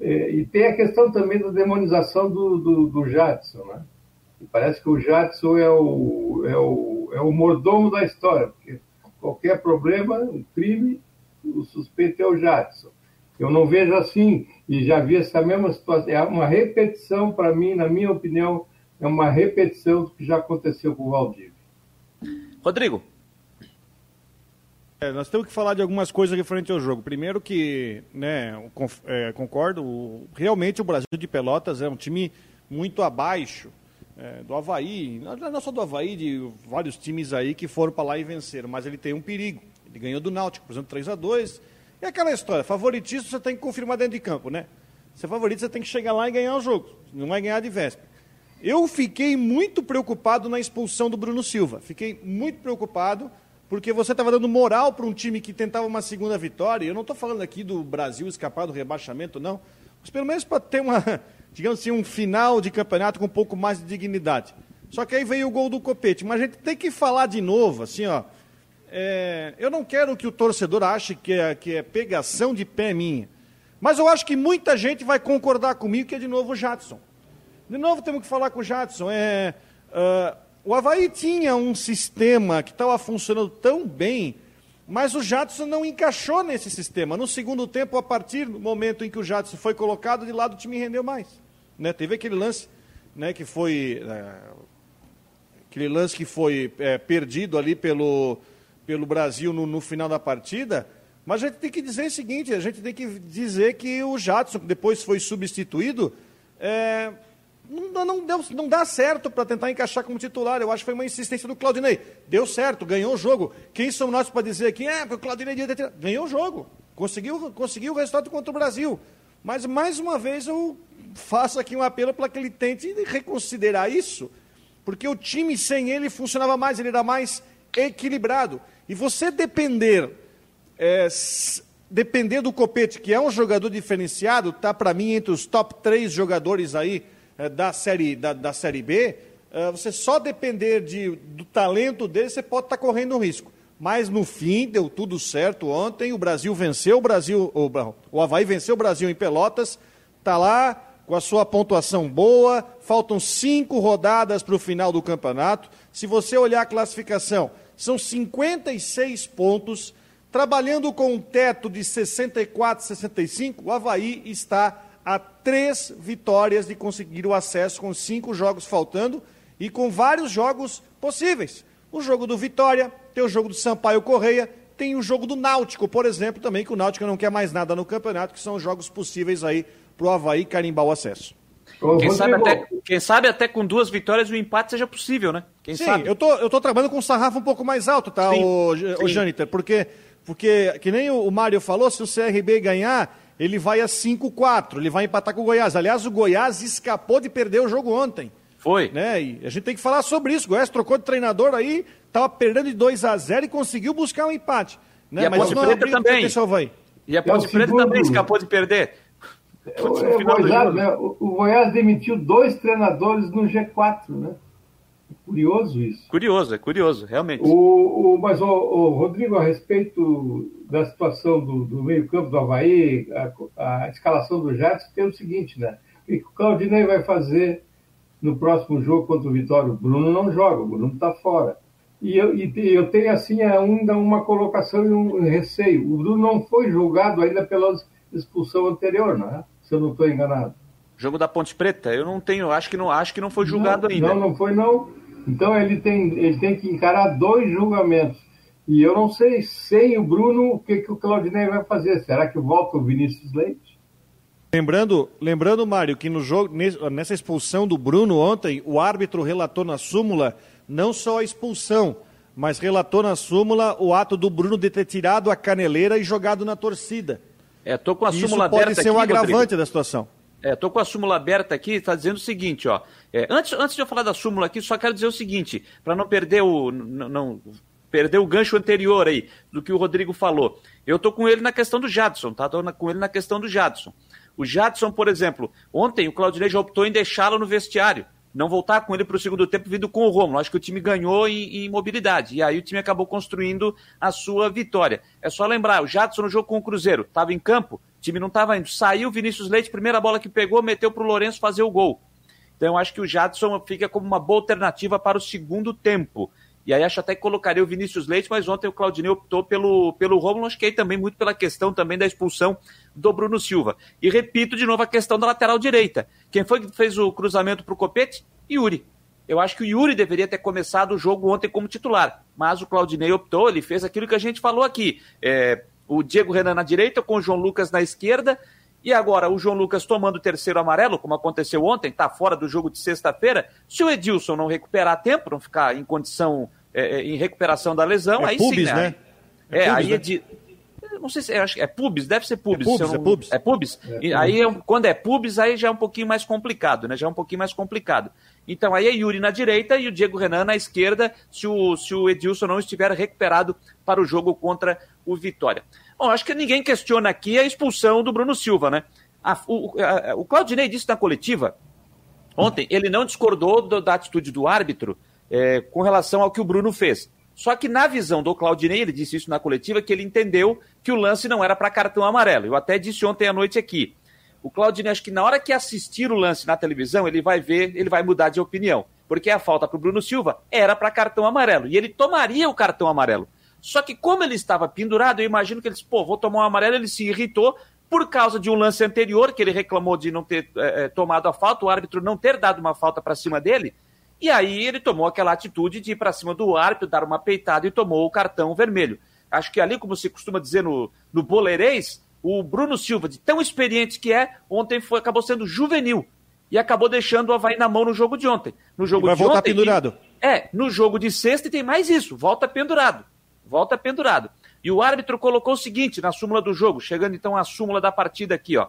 é, e tem a questão também da demonização do, do, do Jadson, né? E parece que o Jadson é o, é, o, é o mordomo da história, porque qualquer problema, um crime, o suspeito é o Jadson. Eu não vejo assim, e já vi essa mesma situação. É uma repetição, para mim, na minha opinião, é uma repetição do que já aconteceu com o Valdívia. Rodrigo. É, nós temos que falar de algumas coisas referente ao jogo. Primeiro que, né, é, concordo, realmente o Brasil de Pelotas é um time muito abaixo é, do Havaí, não só do Havaí, de vários times aí que foram para lá e venceram, mas ele tem um perigo. Ele ganhou do Náutico, por exemplo, 3 a 2 E aquela história, favoritismo você tem que confirmar dentro de campo, né? Ser favorito você tem que chegar lá e ganhar o jogo, não vai ganhar de véspera. Eu fiquei muito preocupado na expulsão do Bruno Silva. Fiquei muito preocupado porque você estava dando moral para um time que tentava uma segunda vitória. Eu não estou falando aqui do Brasil escapar do rebaixamento, não. Mas pelo menos para ter uma, [laughs] digamos assim, um final de campeonato com um pouco mais de dignidade. Só que aí veio o gol do Copete. Mas a gente tem que falar de novo, assim, ó. É, eu não quero que o torcedor ache que é, que é pegação de pé minha. Mas eu acho que muita gente vai concordar comigo que é de novo o Jadson. De novo temos que falar com o Jadson. É, uh, o Havaí tinha um sistema que estava funcionando tão bem, mas o Jadson não encaixou nesse sistema. No segundo tempo, a partir do momento em que o Jadson foi colocado de lado, o time rendeu mais. Né? Teve aquele lance né, que foi. É, aquele lance que foi é, perdido ali pelo, pelo Brasil no, no final da partida. Mas a gente tem que dizer o seguinte: a gente tem que dizer que o Jadson, que depois foi substituído, é, não, não, deu, não dá certo para tentar encaixar como titular. Eu acho que foi uma insistência do Claudinei. Deu certo, ganhou o jogo. Quem somos nós para dizer aqui, é, o Claudinei ganhou o jogo. Conseguiu, conseguiu o resultado contra o Brasil. Mas, mais uma vez, eu faço aqui um apelo para que ele tente reconsiderar isso, porque o time sem ele funcionava mais, ele era mais equilibrado. E você depender, é, depender do Copete, que é um jogador diferenciado, está para mim entre os top três jogadores aí é, da, série, da, da Série B, é, você só depender de, do talento dele, você pode estar tá correndo um risco. Mas no fim deu tudo certo ontem, o Brasil venceu o Brasil, o, o Havaí venceu o Brasil em Pelotas, está lá com a sua pontuação boa, faltam cinco rodadas para o final do campeonato. Se você olhar a classificação, são 56 pontos, trabalhando com um teto de 64, 65, o Havaí está a três vitórias de conseguir o acesso, com cinco jogos faltando e com vários jogos possíveis. O jogo do Vitória, tem o jogo do Sampaio Correia, tem o jogo do Náutico, por exemplo, também, que o Náutico não quer mais nada no campeonato, que são jogos possíveis aí para o Havaí carimbar o acesso. Quem sabe, até, quem sabe, até, com duas vitórias o empate seja possível, né? Quem sim, sabe? Eu tô, eu tô trabalhando com um sarrafo um pouco mais alto, tá, sim, o, sim. o Janiter? Porque, porque, que nem o Mário falou, se o CRB ganhar, ele vai a 5-4, ele vai empatar com o Goiás. Aliás, o Goiás escapou de perder o jogo ontem. Foi. Né? E a gente tem que falar sobre isso. O Goiás trocou de treinador aí, estava perdendo de 2 a 0 e conseguiu buscar um empate. Né? E a Ponte Preta também. E a Ponte é Preta segundo... também escapou de perder. O, o, Goiás, né? o, o Goiás demitiu dois treinadores no G4, né? Curioso isso. Curioso, é curioso, realmente. O, o, mas, o, o Rodrigo, a respeito da situação do, do meio-campo do Havaí, a, a, escalação do Jadson, tem o seguinte, né? O que o Claudinei vai fazer no próximo jogo contra o Vitória? O Bruno não joga, o Bruno está fora. E eu, e eu tenho, assim, ainda uma colocação e um receio. O Bruno não foi julgado ainda pela expulsão anterior, não é? Se eu não estou enganado. Jogo da Ponte Preta, eu não tenho, acho que não, acho que não foi julgado não, ainda. Não, não foi não. Então ele tem, ele tem que encarar dois julgamentos. E eu não sei, sem o Bruno, o que, que o Claudinei vai fazer. Será que volta o Vinícius Leite? Lembrando, lembrando, Mário, que no jogo, nessa expulsão do Bruno ontem, o árbitro relatou na súmula não só a expulsão, mas relatou na súmula o ato do Bruno de ter tirado a caneleira e jogado na torcida. É, tô com a Isso súmula pode ser um agravante Rodrigo. da situação. É, tô com a súmula aberta aqui, está dizendo o seguinte, ó. É, antes, antes de eu falar da súmula aqui, só quero dizer o seguinte, para não perder o. Não, perdeu o gancho anterior aí, do que o Rodrigo falou. Eu tô com ele na questão do Jadson, tá? Tô com ele na questão do Jadson. O Jadson, por exemplo, ontem o Claudinei já optou em deixá-lo no vestiário não voltar com ele para o segundo tempo vindo com o Romulo. Acho que o time ganhou em, em, mobilidade. E aí o time acabou construindo a sua vitória. É só lembrar, o Jadson no jogo com o Cruzeiro estava em campo, o time não estava indo. Saiu Vinícius Leite, primeira bola que pegou, meteu para o Lourenço fazer o gol. Então acho que o Jadson fica como uma boa alternativa para o segundo tempo. E aí acho até que colocaria o Vinícius Leite, mas ontem o Claudinei optou pelo, pelo Romulo, acho que aí também muito pela questão também da expulsão do Bruno Silva. E repito de novo a questão da lateral direita. Quem foi que fez o cruzamento para o Copete? Yuri. Eu acho que o Yuri deveria ter começado o jogo ontem como titular, mas o Claudinei optou, ele fez aquilo que a gente falou aqui. É, o Diego Renan na direita, com o João Lucas na esquerda, e agora o João Lucas tomando o terceiro amarelo, como aconteceu ontem, está fora do jogo de sexta-feira. Se o Edilson não recuperar tempo, não ficar em condição, é, é em recuperação da lesão, é aí pubis, sim, né? né? É, é aí né? Edi... Não sei se é, acho que é pubis, deve ser pubis. É pubis, não... é pubis. É pubis? É, e aí, quando é pubis, aí já é um pouquinho mais complicado, né? Já é um pouquinho mais complicado. Então aí é Yuri na direita e o Diego Renan na esquerda, se o, se o Edilson não estiver recuperado para o jogo contra o Vitória. Bom, acho que ninguém questiona aqui a expulsão do Bruno Silva, né? A, o, a, o Claudinei disse na coletiva ontem, ele não discordou do, da atitude do árbitro é, com relação ao que o Bruno fez. Só que na visão do Claudinei, ele disse isso na coletiva, que ele entendeu que o lance não era para cartão amarelo. Eu até disse ontem à noite aqui. O Claudinei, acho que na hora que assistir o lance na televisão, ele vai ver, ele vai mudar de opinião. Porque a falta para o Bruno Silva era para cartão amarelo. E ele tomaria o cartão amarelo. Só que como ele estava pendurado, eu imagino que ele disse, pô, vou tomar um amarelo, ele se irritou por causa de um lance anterior, que ele reclamou de não ter é, tomado a falta, o árbitro não ter dado uma falta para cima dele. E aí ele tomou aquela atitude de ir para cima do árbitro, dar uma peitada e tomou o cartão vermelho. Acho que ali, como se costuma dizer no, no boleirês, o Bruno Silva, de tão experiente que é, ontem foi, acabou sendo juvenil e acabou deixando o Havaí na mão no jogo de ontem. No jogo vai de voltar ontem, pendurado. E, é, no jogo de sexta e tem mais isso, volta pendurado. Volta pendurado. E o árbitro colocou o seguinte na súmula do jogo, chegando então à súmula da partida aqui, ó.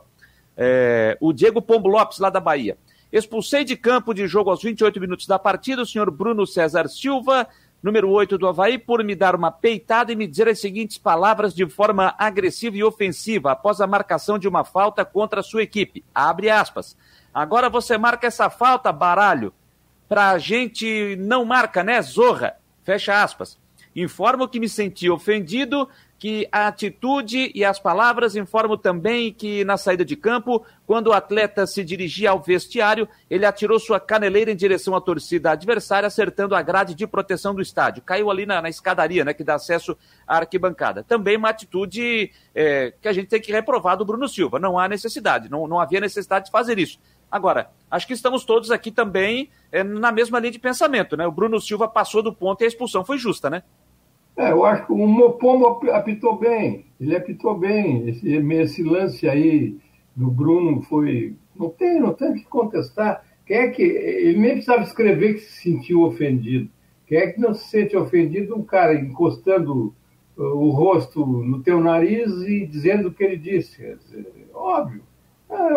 É, o Diego Pombo Lopes, lá da Bahia. Expulsei de campo de jogo aos 28 minutos da partida o senhor Bruno César Silva, número 8 do Havaí, por me dar uma peitada e me dizer as seguintes palavras de forma agressiva e ofensiva após a marcação de uma falta contra a sua equipe. Abre aspas. Agora você marca essa falta, baralho. Pra gente não marca, né, zorra? Fecha aspas. Informo que me senti ofendido que a atitude e as palavras informam também que na saída de campo, quando o atleta se dirigia ao vestiário, ele atirou sua caneleira em direção à torcida adversária, acertando a grade de proteção do estádio. Caiu ali na, na escadaria, né, que dá acesso à arquibancada. Também uma atitude é, que a gente tem que reprovar do Bruno Silva. Não há necessidade, não, não havia necessidade de fazer isso. Agora, acho que estamos todos aqui também é, na mesma linha de pensamento, né? O Bruno Silva passou do ponto e a expulsão foi justa, né? É, eu acho que o Mopombo apitou bem, ele apitou bem. Esse, esse lance aí do Bruno foi. Não tem, não tem o que contestar. Quem é que. Ele nem precisava escrever que se sentiu ofendido. Quem é que não se sente ofendido? Um cara encostando o rosto no teu nariz e dizendo o que ele disse. Óbvio.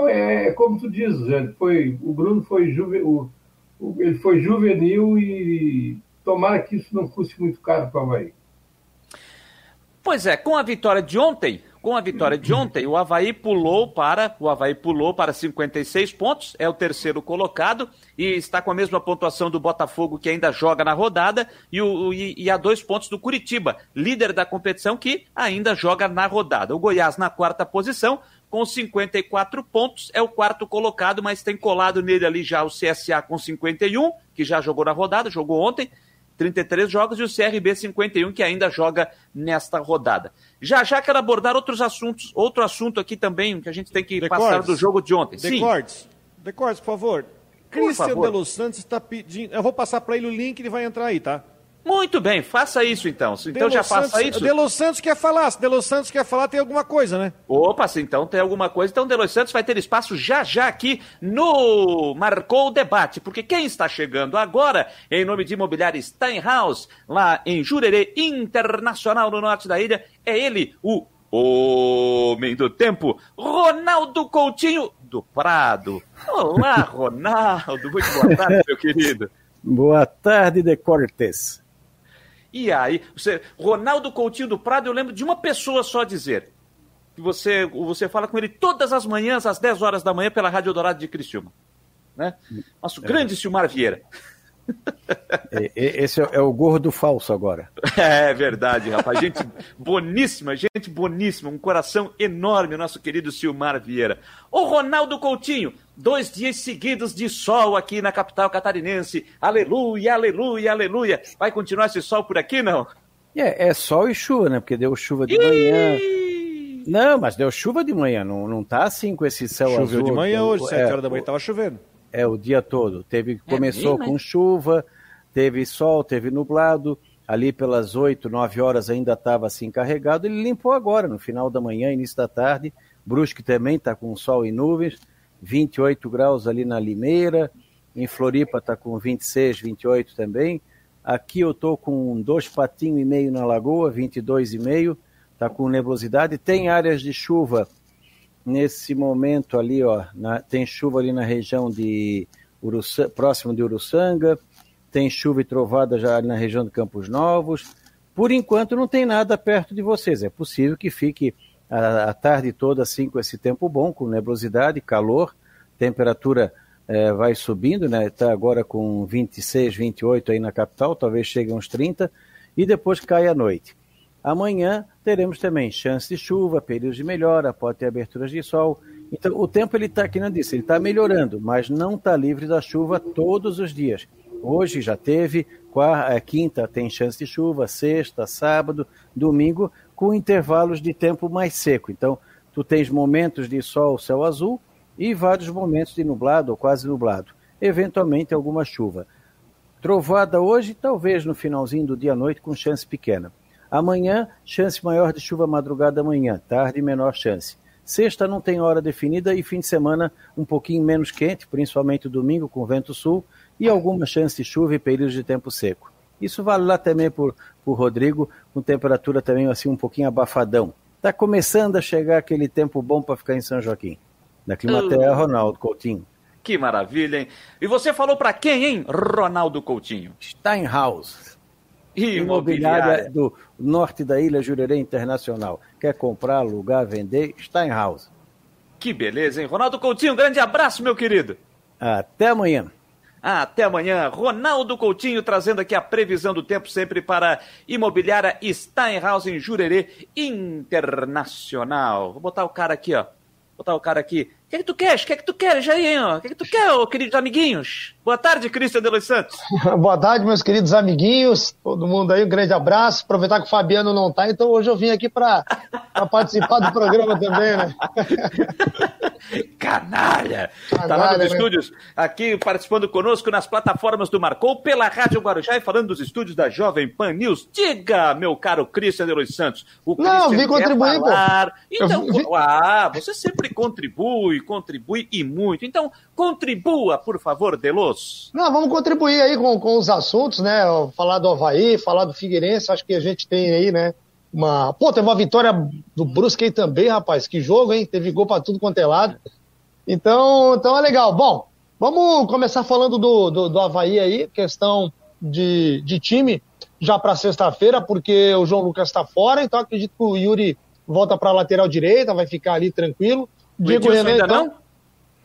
É, é como tu diz, foi, o Bruno foi, juve, o, ele foi juvenil e tomara que isso não custe muito caro para o Havaí. Pois é, com a vitória de ontem, com a vitória de [clears throat] ontem, o Havaí pulou para o Havaí pulou para 56 pontos, é o terceiro colocado e está com a mesma pontuação do Botafogo que ainda joga na rodada e, o, e, e a dois pontos do Curitiba, líder da competição que ainda joga na rodada. O Goiás na quarta posição com 54 pontos, é o quarto colocado, mas tem colado nele ali já o CSA com 51, que já jogou na rodada, jogou ontem, 33 jogos, e o CRB 51, que ainda joga nesta rodada. Já já quero abordar outros assuntos, outro assunto aqui também, que a gente tem que Decordes. passar do jogo de ontem. Decordes, Decordes, por favor. Cristian de Los Santos está pedindo. Eu vou passar para ele o link, ele vai entrar aí, tá? Muito bem, faça isso então. Então já faça Santos, isso. Delos Santos quer falar. Se Delos Santos quer falar, tem alguma coisa, né? Opa, se então tem alguma coisa. Então Delos Santos vai ter espaço já já aqui no Marcou o Debate. Porque quem está chegando agora, em nome de Imobiliária Steinhaus, lá em Jurerê Internacional, no norte da ilha, é ele, o Homem do Tempo, Ronaldo Coutinho do Prado. Olá, [laughs] Ronaldo. Muito boa tarde, meu querido. Boa tarde, De Cortes. E aí, você, Ronaldo Coutinho do Prado, eu lembro de uma pessoa só dizer que você, você fala com ele todas as manhãs, às 10 horas da manhã, pela Rádio Dourado de Criciúma. Né? Nosso é. grande Silmar Vieira. Esse é o gordo falso agora. [laughs] É verdade, rapaz. Gente boníssima, gente boníssima. Um coração enorme, nosso querido Silmar Vieira. O Ronaldo Coutinho, dois dias seguidos de sol aqui na capital catarinense. Aleluia, aleluia, aleluia. Vai continuar esse sol por aqui, não? É, é sol e chuva, né? Porque deu chuva de Ih! manhã. Não, mas deu chuva de manhã, não, não tá assim com esse céu Choveu azul. Choveu de manhã hoje, sete é, horas da manhã tava chovendo. É, o dia todo. Teve, é começou com chuva, teve sol, teve nublado. Ali pelas 8, 9 horas ainda estava assim carregado. Ele limpou agora, no final da manhã, início da tarde. Brusque também está com sol e nuvens. 28 graus ali na Limeira. Em Floripa está com 26, 28 também. Aqui eu estou com dois patinhos e meio na lagoa, 22 e meio. Está com nebulosidade. Tem áreas de chuva nesse momento ali, ó, na, tem chuva ali na região de Uruçanga, próximo de Uruçanga, tem chuva e trovada já na região de Campos Novos. Por enquanto não tem nada perto de vocês. É possível que fique a, a tarde toda assim com esse tempo bom, com nebulosidade, calor, temperatura é, vai subindo, né? Está agora com 26, 28 aí na capital, talvez chegue uns 30, e depois cai à noite. Amanhã teremos também chance de chuva, períodos de melhora, pode ter aberturas de sol. Então, o tempo ele está, aqui não disse, ele está melhorando, mas não está livre da chuva todos os dias. Hoje já teve, quarta, é, quinta tem chance de chuva, sexta, sábado, domingo, com intervalos de tempo mais seco. Então, tu tens momentos de sol, céu azul e vários momentos de nublado ou quase nublado. Eventualmente alguma chuva. Trovada hoje, talvez no finalzinho do dia à noite, com chance pequena. Amanhã, chance maior de chuva madrugada amanhã, tarde menor chance. Sexta não tem hora definida e fim de semana um pouquinho menos quente, principalmente domingo com vento sul e alguma chance de chuva e períodos de tempo seco. Isso vale lá também por, por Rodrigo, com temperatura também assim um pouquinho abafadão. Está começando a chegar aquele tempo bom para ficar em São Joaquim. Na Climaterra, Ronaldo Coutinho. Que maravilha, hein? E você falou para quem, hein, Ronaldo Coutinho? Steinhaus. Imobiliária do norte da Ilha Jurerê Internacional. Quer comprar, alugar, vender? Está em house. Que beleza, hein? Ronaldo Coutinho, um grande abraço, meu querido. Até amanhã. Até amanhã. Ronaldo Coutinho trazendo aqui a previsão do tempo sempre para Imobiliária Steinhaus em Jurerê Internacional. Vou botar o cara aqui, ó. Vou botar o cara aqui. O que, é que tu queres? O que é que tu queres aí, ó? O que é que tu quer, ô, queridos amiguinhos? Boa tarde, Cristian de Los Santos. [laughs] Boa tarde, meus queridos amiguinhos. Todo mundo aí, um grande abraço. Aproveitar que o Fabiano não tá, então hoje eu vim aqui para participar do programa também, né? Canalha! [laughs] Canalha tá lá nos né? estúdios, aqui participando conosco nas plataformas do Marcou, pela Rádio Guarujá e falando dos estúdios da Jovem Pan News. Diga, meu caro Cristian de Los Santos. O não, vim contribuir, falar. Pô. Então, vi... ah, você sempre contribui, contribui e muito. Então, contribua, por favor, Delos. Não, vamos contribuir aí com, com os assuntos, né? Falar do Havaí, falar do Figueirense, acho que a gente tem aí, né? Uma... Pô, teve uma vitória do Brusque aí também, rapaz. Que jogo, hein? Teve gol pra tudo quanto é lado. Então, então é legal. Bom, vamos começar falando do, do, do Havaí aí, questão de, de time já para sexta-feira, porque o João Lucas está fora, então acredito que o Yuri volta para lateral direita, vai ficar ali tranquilo. Diego Renan, ainda então, não?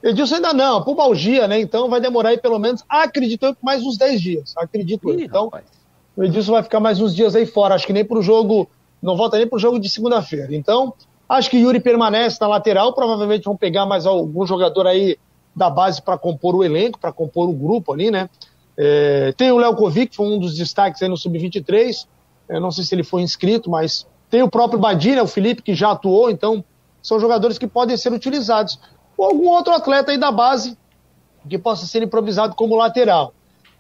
Edilson ainda não, pubalgia, né? Então vai demorar aí pelo menos, acredito mais uns 10 dias. Acredito Ih, Então, rapaz. o Edilson vai ficar mais uns dias aí fora. Acho que nem pro jogo, não volta nem pro jogo de segunda-feira. Então, acho que Yuri permanece na lateral. Provavelmente vão pegar mais algum jogador aí da base para compor o elenco, para compor o grupo ali, né? É, tem o Léo Kovic, que foi um dos destaques aí no Sub-23. Eu não sei se ele foi inscrito, mas tem o próprio Badina, o Felipe, que já atuou. Então, são jogadores que podem ser utilizados ou algum outro atleta aí da base que possa ser improvisado como lateral.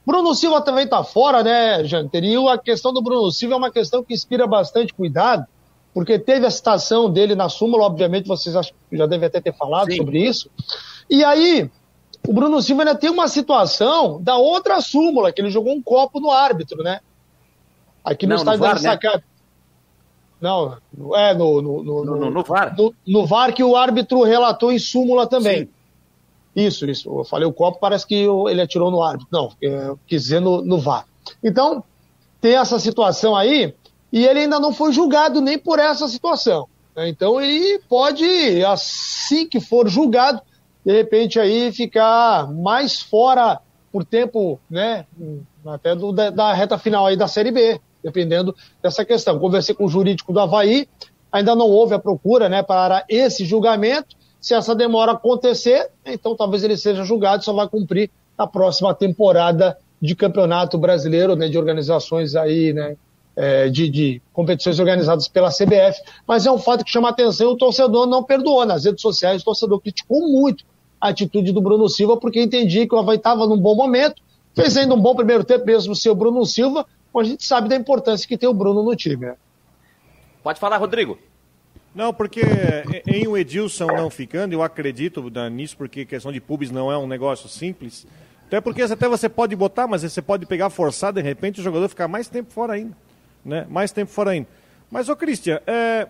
Bruno Silva também está fora, né, Janter? E a questão do Bruno Silva é uma questão que inspira bastante cuidado, porque teve a citação dele na súmula, obviamente vocês já devem até ter falado Sim. sobre isso. E aí, o Bruno Silva ainda tem uma situação da outra súmula, que ele jogou um copo no árbitro, né? Aqui no Não, estádio no VAR, da Ressacada. Né? Não, é no, no, no, no, no VAR. No, VAR que o árbitro relatou em súmula também. Sim. Isso, isso. Eu falei o copo, parece que ele atirou no árbitro. Não, é, quis dizer no, no VAR. Então, tem essa situação aí e ele ainda não foi julgado nem por essa situação. Né? Então ele pode, assim que for julgado, de repente aí ficar mais fora por tempo, né, até do, da, da, reta final aí da Série B, dependendo dessa questão. Conversei com o jurídico do Havaí, ainda não houve a procura, né, para esse julgamento. Se essa demora acontecer, então talvez ele seja julgado e só vai cumprir na próxima temporada de campeonato brasileiro, né, de organizações aí, né, é, de, de, competições organizadas pela CBF, mas é um fato que chama atenção e o torcedor não perdoou. Nas redes sociais, o torcedor criticou muito a atitude do Bruno Silva, porque entendi que o Havaí estava num bom momento, fez ainda um bom primeiro tempo mesmo o Bruno Silva, mas a gente sabe da importância que tem o Bruno no time. Né? Pode falar, Rodrigo. Não, porque em o Edilson não ficando, eu acredito nisso, porque questão de pubs não é um negócio simples. Até porque até você pode botar, mas você pode pegar forçado, de repente o jogador ficar mais tempo fora ainda né? Mais tempo fora ainda. Mas, ô Cristian, é,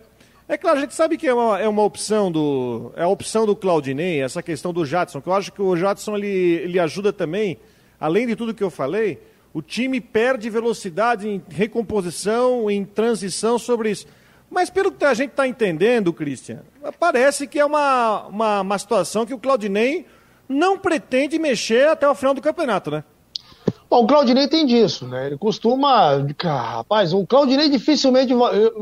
é claro, a gente sabe que é uma, é uma opção do. É a opção do Claudinei, essa questão do Jadson, que eu acho que o Jadson ele, ele ajuda também, além de tudo que eu falei, o time perde velocidade em recomposição, em transição sobre isso. Mas pelo que a gente está entendendo, Cristian, parece que é uma, uma, uma situação que o Claudinei não pretende mexer até o final do campeonato, né? Bom, o Claudinei tem disso, né? Ele costuma. Rapaz, o Claudinei dificilmente.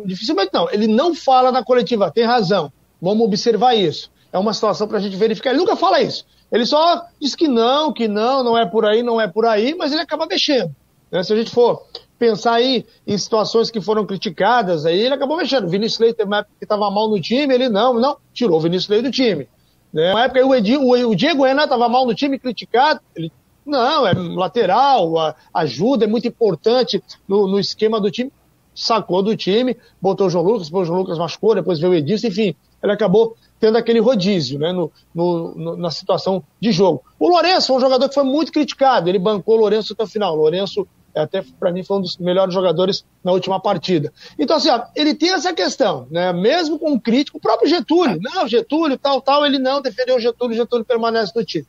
Dificilmente não, ele não fala na coletiva, tem razão. Vamos observar isso. É uma situação para a gente verificar. Ele nunca fala isso. Ele só diz que não, que não, não é por aí, não é por aí, mas ele acaba mexendo. Né? Se a gente for pensar aí em situações que foram criticadas, aí ele acabou mexendo. Vinícius Leite uma época que estava mal no time, ele não, não, tirou o Vinícius Leite do time. Né? Época o, o Diego Renan estava mal no time, criticado, ele não, é lateral, a ajuda é muito importante no, no esquema do time. Sacou do time, botou o João Lucas, depois o João Lucas machucou, depois veio o Edilson, enfim, ele acabou tendo aquele rodízio né, no, no, no, na situação de jogo. O Lourenço foi um jogador que foi muito criticado, ele bancou o Lourenço até o final. O Lourenço, até para mim, foi um dos melhores jogadores na última partida. Então, assim, ó, ele tem essa questão, né, mesmo com crítico, o próprio Getúlio, não, Getúlio, tal, tal, ele não defendeu o Getúlio, o Getúlio permanece no time.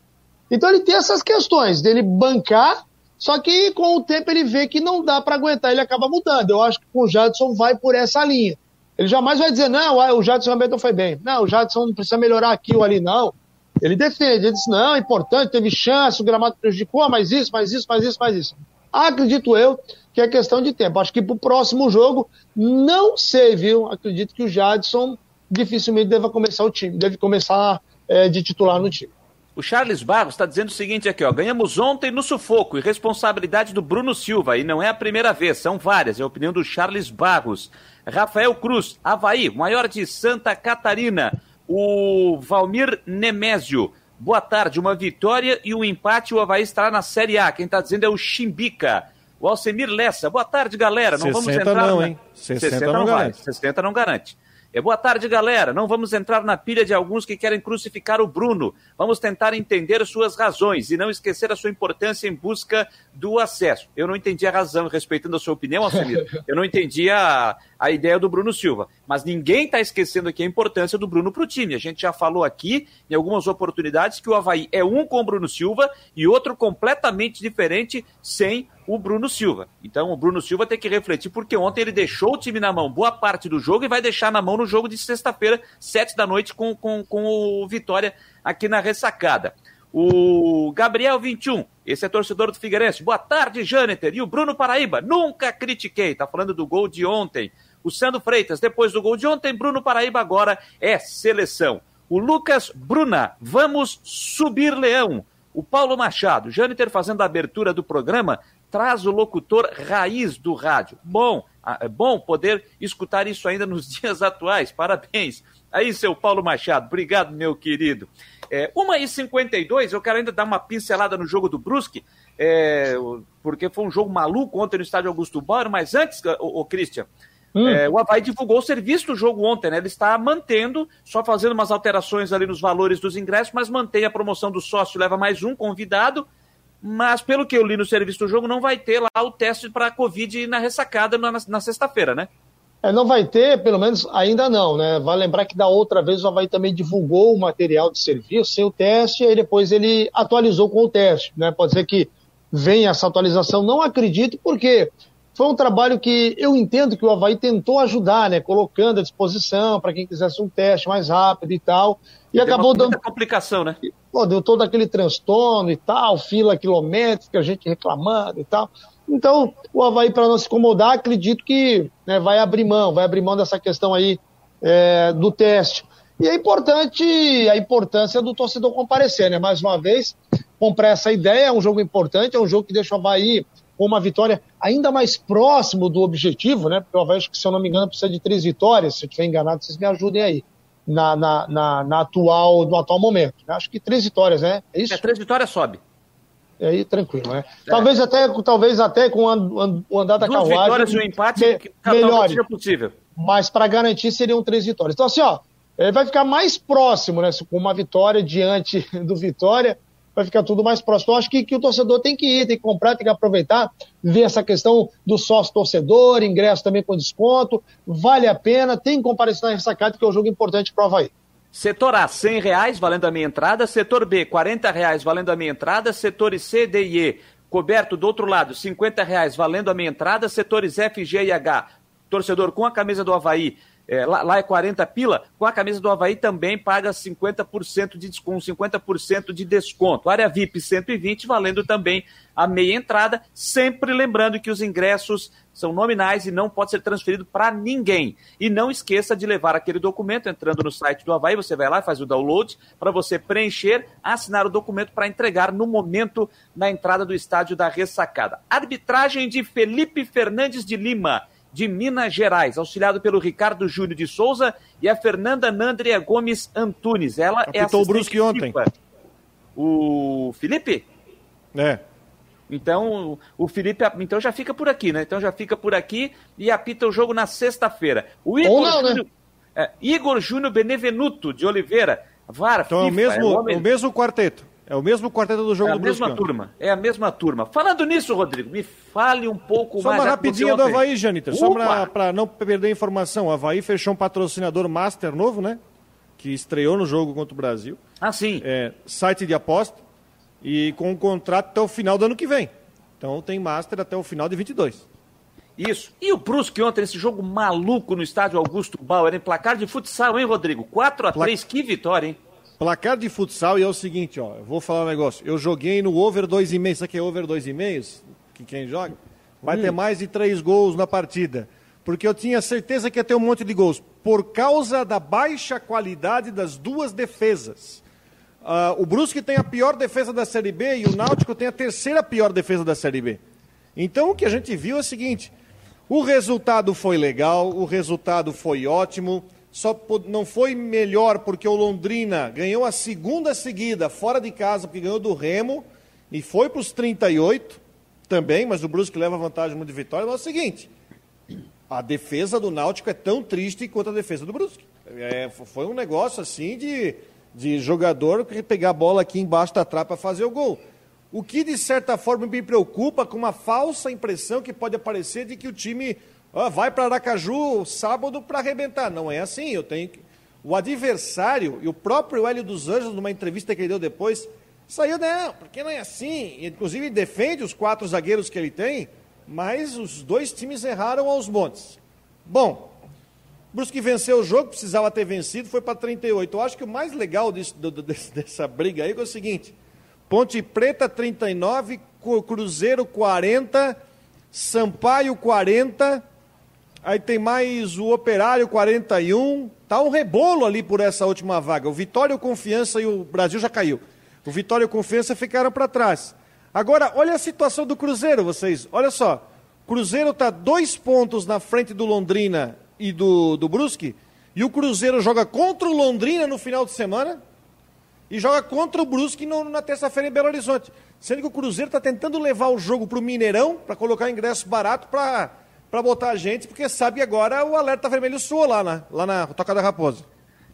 Então ele tem essas questões dele bancar, só que com o tempo ele vê que não dá para aguentar, ele acaba mudando. Eu acho que com o Jadson vai por essa linha. Ele jamais vai dizer, não, o Jadson não foi bem. Não, o Jadson precisa melhorar aqui ou ali, não. Ele defende, ele diz, não, é importante, teve chance, o gramado prejudicou, mas isso, mais isso, mais isso, mais isso. Acredito eu que é questão de tempo. Acho que pro próximo jogo, não sei, viu? Acredito que o Jadson dificilmente deva começar o time, deve começar é, de titular no time. O Charles Barros está dizendo o seguinte aqui, ó. Ganhamos ontem no sufoco e responsabilidade do Bruno Silva. E não é a primeira vez, são várias. É a opinião do Charles Barros. Rafael Cruz, Havaí, maior de Santa Catarina. O Valmir Nemésio. Boa tarde, uma vitória e um empate. O Havaí estará na Série A. Quem está dizendo é o Chimbica. O Alcemir Lessa. Boa tarde, galera. Não vamos entrar. Não, na... hein? 60, 60 não, não garante. 60 não garante. É, boa tarde, galera. Não vamos entrar na pilha de alguns que querem crucificar o Bruno. Vamos tentar entender suas razões e não esquecer a sua importância em busca do acesso. Eu não entendi a razão, respeitando a sua opinião, Alcemir. [laughs] Eu não entendi a, a ideia do Bruno Silva. Mas ninguém está esquecendo aqui a importância do Bruno para o time. A gente já falou aqui, em algumas oportunidades, que o Havaí é um com o Bruno Silva e outro completamente diferente sem o Bruno Silva. Então o Bruno Silva tem que refletir, porque ontem ele deixou o time na mão boa parte do jogo e vai deixar na mão no jogo de sexta-feira, sete da noite, com, com, com o Vitória aqui na ressacada. O Gabriel 21, esse é torcedor do Figueirense. Boa tarde, Jâniter. E o Bruno Paraíba, nunca critiquei. Tá falando do gol de ontem. O Sandro Freitas, depois do gol de ontem, Bruno Paraíba agora é seleção. O Lucas Bruna, vamos subir leão. O Paulo Machado, Jâniter fazendo a abertura do programa, traz o locutor raiz do rádio. Bom, é bom poder escutar isso ainda nos [laughs] dias atuais. Parabéns. Aí, seu Paulo Machado, obrigado, meu querido. É, 1h52, eu quero ainda dar uma pincelada no jogo do Brusque, é, porque foi um jogo maluco ontem no estádio Augusto Bauer, mas antes, o, o Christian, hum. é, o Havaí divulgou o serviço do jogo ontem, né? Ele está mantendo, só fazendo umas alterações ali nos valores dos ingressos, mas mantém a promoção do sócio, leva mais um convidado, mas pelo que eu li no serviço do jogo, não vai ter lá o teste para a Covid na ressacada na, na sexta-feira, né? É, não vai ter, pelo menos ainda não, né? Vai lembrar que da outra vez o Havaí também divulgou o material de serviço sem o teste, e depois ele atualizou com o teste, né? Pode ser que venha essa atualização, não acredito, porque foi um trabalho que eu entendo que o Havaí tentou ajudar, né? Colocando à disposição para quem quisesse um teste mais rápido e tal. E Deu acabou dando. complicação, né? Pô, deu todo aquele transtorno e tal, fila quilométrica, a gente reclamando e tal. Então, o Havaí, para não se incomodar, acredito que né, vai abrir mão, vai abrir mão dessa questão aí é, do teste. E é importante a importância do torcedor comparecer, né? Mais uma vez, comprar essa ideia, é um jogo importante, é um jogo que deixa o Havaí com uma vitória ainda mais próximo do objetivo, né? Porque o Havaí, se eu não me engano, precisa de três vitórias. Se eu estiver enganado, vocês me ajudem aí. Na, na, na, na atual, no atual momento. Acho que três vitórias, né? É isso? É, três vitórias sobe. É aí tranquilo, né? É. Talvez até, talvez até com o andar da Duas carruagem. vitórias e um empate me, melhor seja possível. Mas para garantir seriam três vitórias. Então assim, ó, ele vai ficar mais próximo, né? Com uma vitória diante [laughs] do Vitória, vai ficar tudo mais próximo. Então, acho que, que o torcedor tem que ir, tem que comprar, tem que aproveitar, ver essa questão do sócio torcedor, ingresso também com desconto, vale a pena, tem que comparecer na ressacada, que é um jogo importante para o Havaí. Setor A, 100 reais valendo a minha entrada. Setor B, 40 reais valendo a minha entrada. Setores C, D e E, coberto do outro lado, 50 reais valendo a minha entrada. Setores F, G e H, torcedor com a camisa do Havaí, é, lá, lá, é 40 pila, com a camisa do Havaí também paga 50% de desconto, 50% de desconto. Área VIP 120, valendo também a meia entrada, sempre lembrando que os ingressos são nominais e não pode ser transferido para ninguém. E não esqueça de levar aquele documento entrando no site do Havaí, você vai lá, faz o download para você preencher, assinar o documento para entregar no momento na entrada do estádio da ressacada. Arbitragem de Felipe Fernandes de Lima de Minas Gerais, auxiliado pelo Ricardo Júnior de Souza e a Fernanda Nandria Gomes Antunes. Ela Apitou é assistente o Brusque ontem. O Felipe? É. Então, o Felipe então já fica por aqui, né? Então já fica por aqui e apita o jogo na sexta-feira. O Igor não, Júnior, né? é, Igor Júnior Benevenuto de Oliveira, VAR, então FIFA, é o mesmo, é o, homem... o mesmo quarteto. É o mesmo quarteto do jogo é do Brusque. É a mesma turma, é a mesma turma. Falando nisso, Rodrigo, me fale um pouco só mais. Só uma rapidinha do Havaí, Janita, só para não perder a informação. O Havaí fechou um patrocinador master novo, né? Que estreou no jogo contra o Brasil. Ah, sim. É, site de aposta e com um contrato até o final do ano que vem. Então tem master até o final de 22. Isso. E o Brusque ontem, esse jogo maluco no estádio Augusto Bauer, em placar de futsal, hein, Rodrigo? 4 a 3 Pla... que vitória, hein? Placar de futsal e é o seguinte, ó, eu vou falar um negócio. Eu joguei no over 2,5, sabe que é over 2,5? Que quem joga? Vai hum. ter mais de 3 gols na partida. Porque eu tinha certeza que ia ter um monte de gols. Por causa da baixa qualidade das duas defesas. Uh, o Brusque tem a pior defesa da Série B e o Náutico tem a terceira pior defesa da Série B. Então o que a gente viu é o seguinte: o resultado foi legal, o resultado foi ótimo só não foi melhor porque o Londrina ganhou a segunda seguida fora de casa, porque ganhou do Remo e foi para os 38 também, mas o Brusque leva vantagem muito de vitória. Mas é o seguinte, a defesa do Náutico é tão triste quanto a defesa do Brusque. É, foi um negócio assim de, de jogador que pegar a bola aqui embaixo da trapa para fazer o gol. O que de certa forma me preocupa com uma falsa impressão que pode aparecer de que o time ah, vai para Aracaju sábado para arrebentar. Não é assim, eu tenho que... O adversário, e o próprio Hélio dos Anjos, numa entrevista que ele deu depois, saiu, não, porque não é assim. Inclusive defende os quatro zagueiros que ele tem, mas os dois times erraram aos montes. Bom, Brusque venceu o jogo, precisava ter vencido, foi para 38. Eu acho que o mais legal disso, do, do, dessa briga aí é o seguinte: Ponte Preta 39, Cruzeiro 40, Sampaio 40, Aí tem mais o Operário 41. Tá um rebolo ali por essa última vaga. O Vitória, o Confiança e o Brasil já caiu. O Vitória e o Confiança ficaram para trás. Agora, olha a situação do Cruzeiro, vocês. Olha só. Cruzeiro está dois pontos na frente do Londrina e do, do Brusque. E o Cruzeiro joga contra o Londrina no final de semana e joga contra o Brusque no, na terça-feira em Belo Horizonte. Sendo que o Cruzeiro está tentando levar o jogo para o Mineirão para colocar ingresso barato para para botar a gente, porque sabe agora o alerta vermelho soa lá na, lá na Toca da Raposa.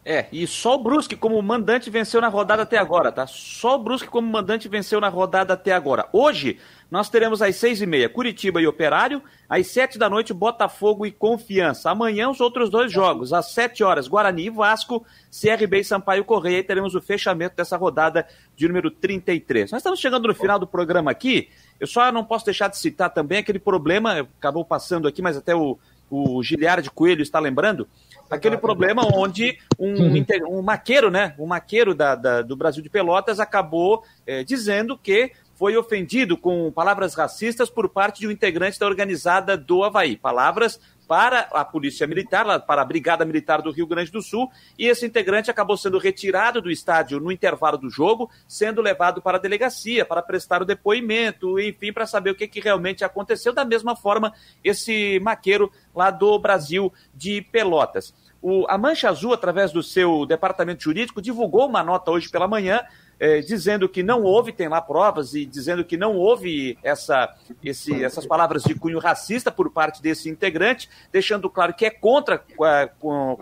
É, e só o Brusque como mandante venceu na rodada até agora, tá? Só o Brusque como mandante venceu na rodada até agora. Hoje, nós teremos às seis e meia Curitiba e Operário, às sete da noite Botafogo e Confiança. Amanhã os outros dois jogos, às sete horas Guarani e Vasco, CRB e Sampaio Correia e teremos o fechamento dessa rodada de número 33. Nós estamos chegando no final do programa aqui Eu só não posso deixar de citar também aquele problema, acabou passando aqui, mas até o, o Giliard Coelho está lembrando, aquele problema onde um, um maqueiro, né, um maqueiro da, da, do Brasil de Pelotas acabou é, dizendo que foi ofendido com palavras racistas por parte de um integrante da organizada do Havaí. Palavras para a Polícia Militar, para a Brigada Militar do Rio Grande do Sul, e esse integrante acabou sendo retirado do estádio no intervalo do jogo, sendo levado para a delegacia para prestar o depoimento, enfim, para saber o que, que realmente aconteceu. Da mesma forma, esse maqueiro lá do Brasil de Pelotas. O, a Mancha Azul, através do seu departamento jurídico, divulgou uma nota hoje pela manhã é, dizendo que não houve, tem lá provas, e dizendo que não houve essa, esse, essas palavras de cunho racista por parte desse integrante, deixando claro que é contra,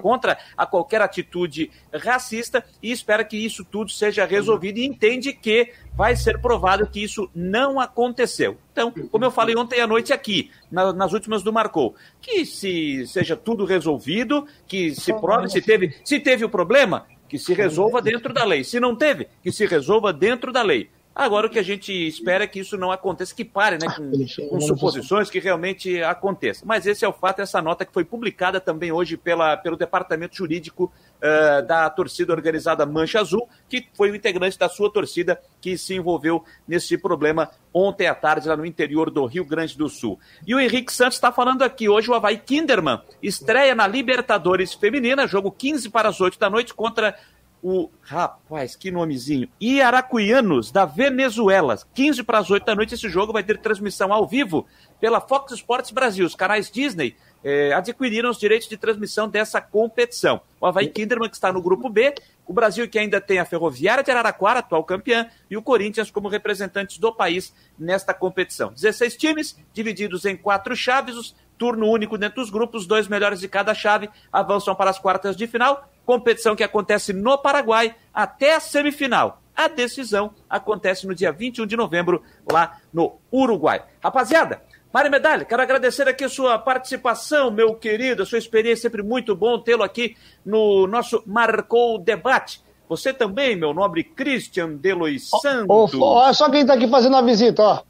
contra a qualquer atitude racista e espera que isso tudo seja resolvido e entende que vai ser provado que isso não aconteceu. Então, como eu falei ontem à noite aqui, na, nas últimas do Marcou, que se seja tudo resolvido, que se prove se teve, se teve o problema, que se resolva dentro da lei. Se não teve, que se resolva dentro da lei. Agora o que a gente espera é que isso não aconteça, que pare né, com, com suposições, que realmente aconteça. Mas esse é o fato, essa nota que foi publicada também hoje pela, pelo Departamento Jurídico uh, da torcida organizada Mancha Azul, que foi o integrante da sua torcida que se envolveu nesse problema ontem à tarde lá no interior do Rio Grande do Sul. E o Henrique Santos está falando aqui hoje, o Havaí Kinderman estreia na Libertadores Feminina, jogo 15 para as 8 da noite contra o rapaz, que nomezinho, Iaracuianos, da Venezuela. 15 para as 8 da noite, esse jogo vai ter transmissão ao vivo pela Fox Sports Brasil. Os canais Disney eh, adquiriram os direitos de transmissão dessa competição. O Havaí Kinderman, que está no grupo B, o Brasil, que ainda tem a Ferroviária de Araraquara, atual campeã, e o Corinthians como representantes do país nesta competição. 16 times, divididos em quatro chaves, turno único dentro dos grupos, dois melhores de cada chave avançam para as quartas de final competição que acontece no Paraguai até a semifinal. A decisão acontece no dia 21 de novembro, lá no Uruguai. Rapaziada, Mário Medalha, quero agradecer aqui a sua participação, meu querido, a sua experiência, sempre muito bom tê-lo aqui no nosso Marcou Debate. Você também, meu nobre Christian Delois Santos. Olha só quem está aqui fazendo a visita, ó.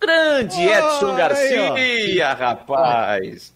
Grande Edson Garcia, aí, rapaz.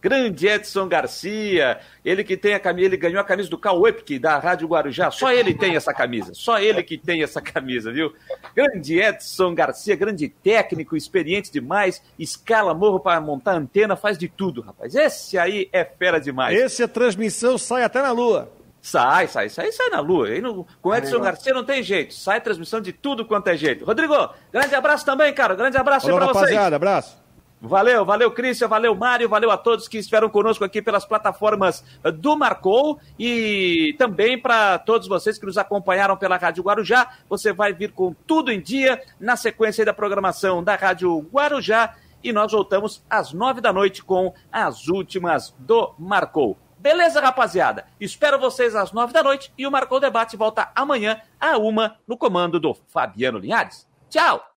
Grande Edson Garcia, ele que tem a camisa, ele ganhou a camisa do Cal Epke, da Rádio Guarujá. Só ele tem essa camisa, só ele que tem essa camisa, viu? Grande Edson Garcia, grande técnico, experiente demais, escala morro para montar antena, faz de tudo, rapaz. Esse aí é fera demais. Esse a transmissão sai até na lua. Sai, sai, sai, sai na lua. Aí no, com Edson Garcia não tem jeito. Sai transmissão de tudo quanto é jeito. Rodrigo, grande abraço também, cara. Grande abraço Falou, aí pra rapaziada, vocês. abraço. Valeu, valeu, Cristian, valeu, Mário, valeu a todos que estiveram conosco aqui pelas plataformas do Marcou e também para todos vocês que nos acompanharam pela Rádio Guarujá. Você vai vir com tudo em dia na sequência da programação da Rádio Guarujá e nós voltamos às nove da noite com as últimas do Marcou. Beleza, rapaziada? Espero vocês às nove da noite e o Marcou Debate volta amanhã a uma no comando do Fabiano Linhares. Tchau!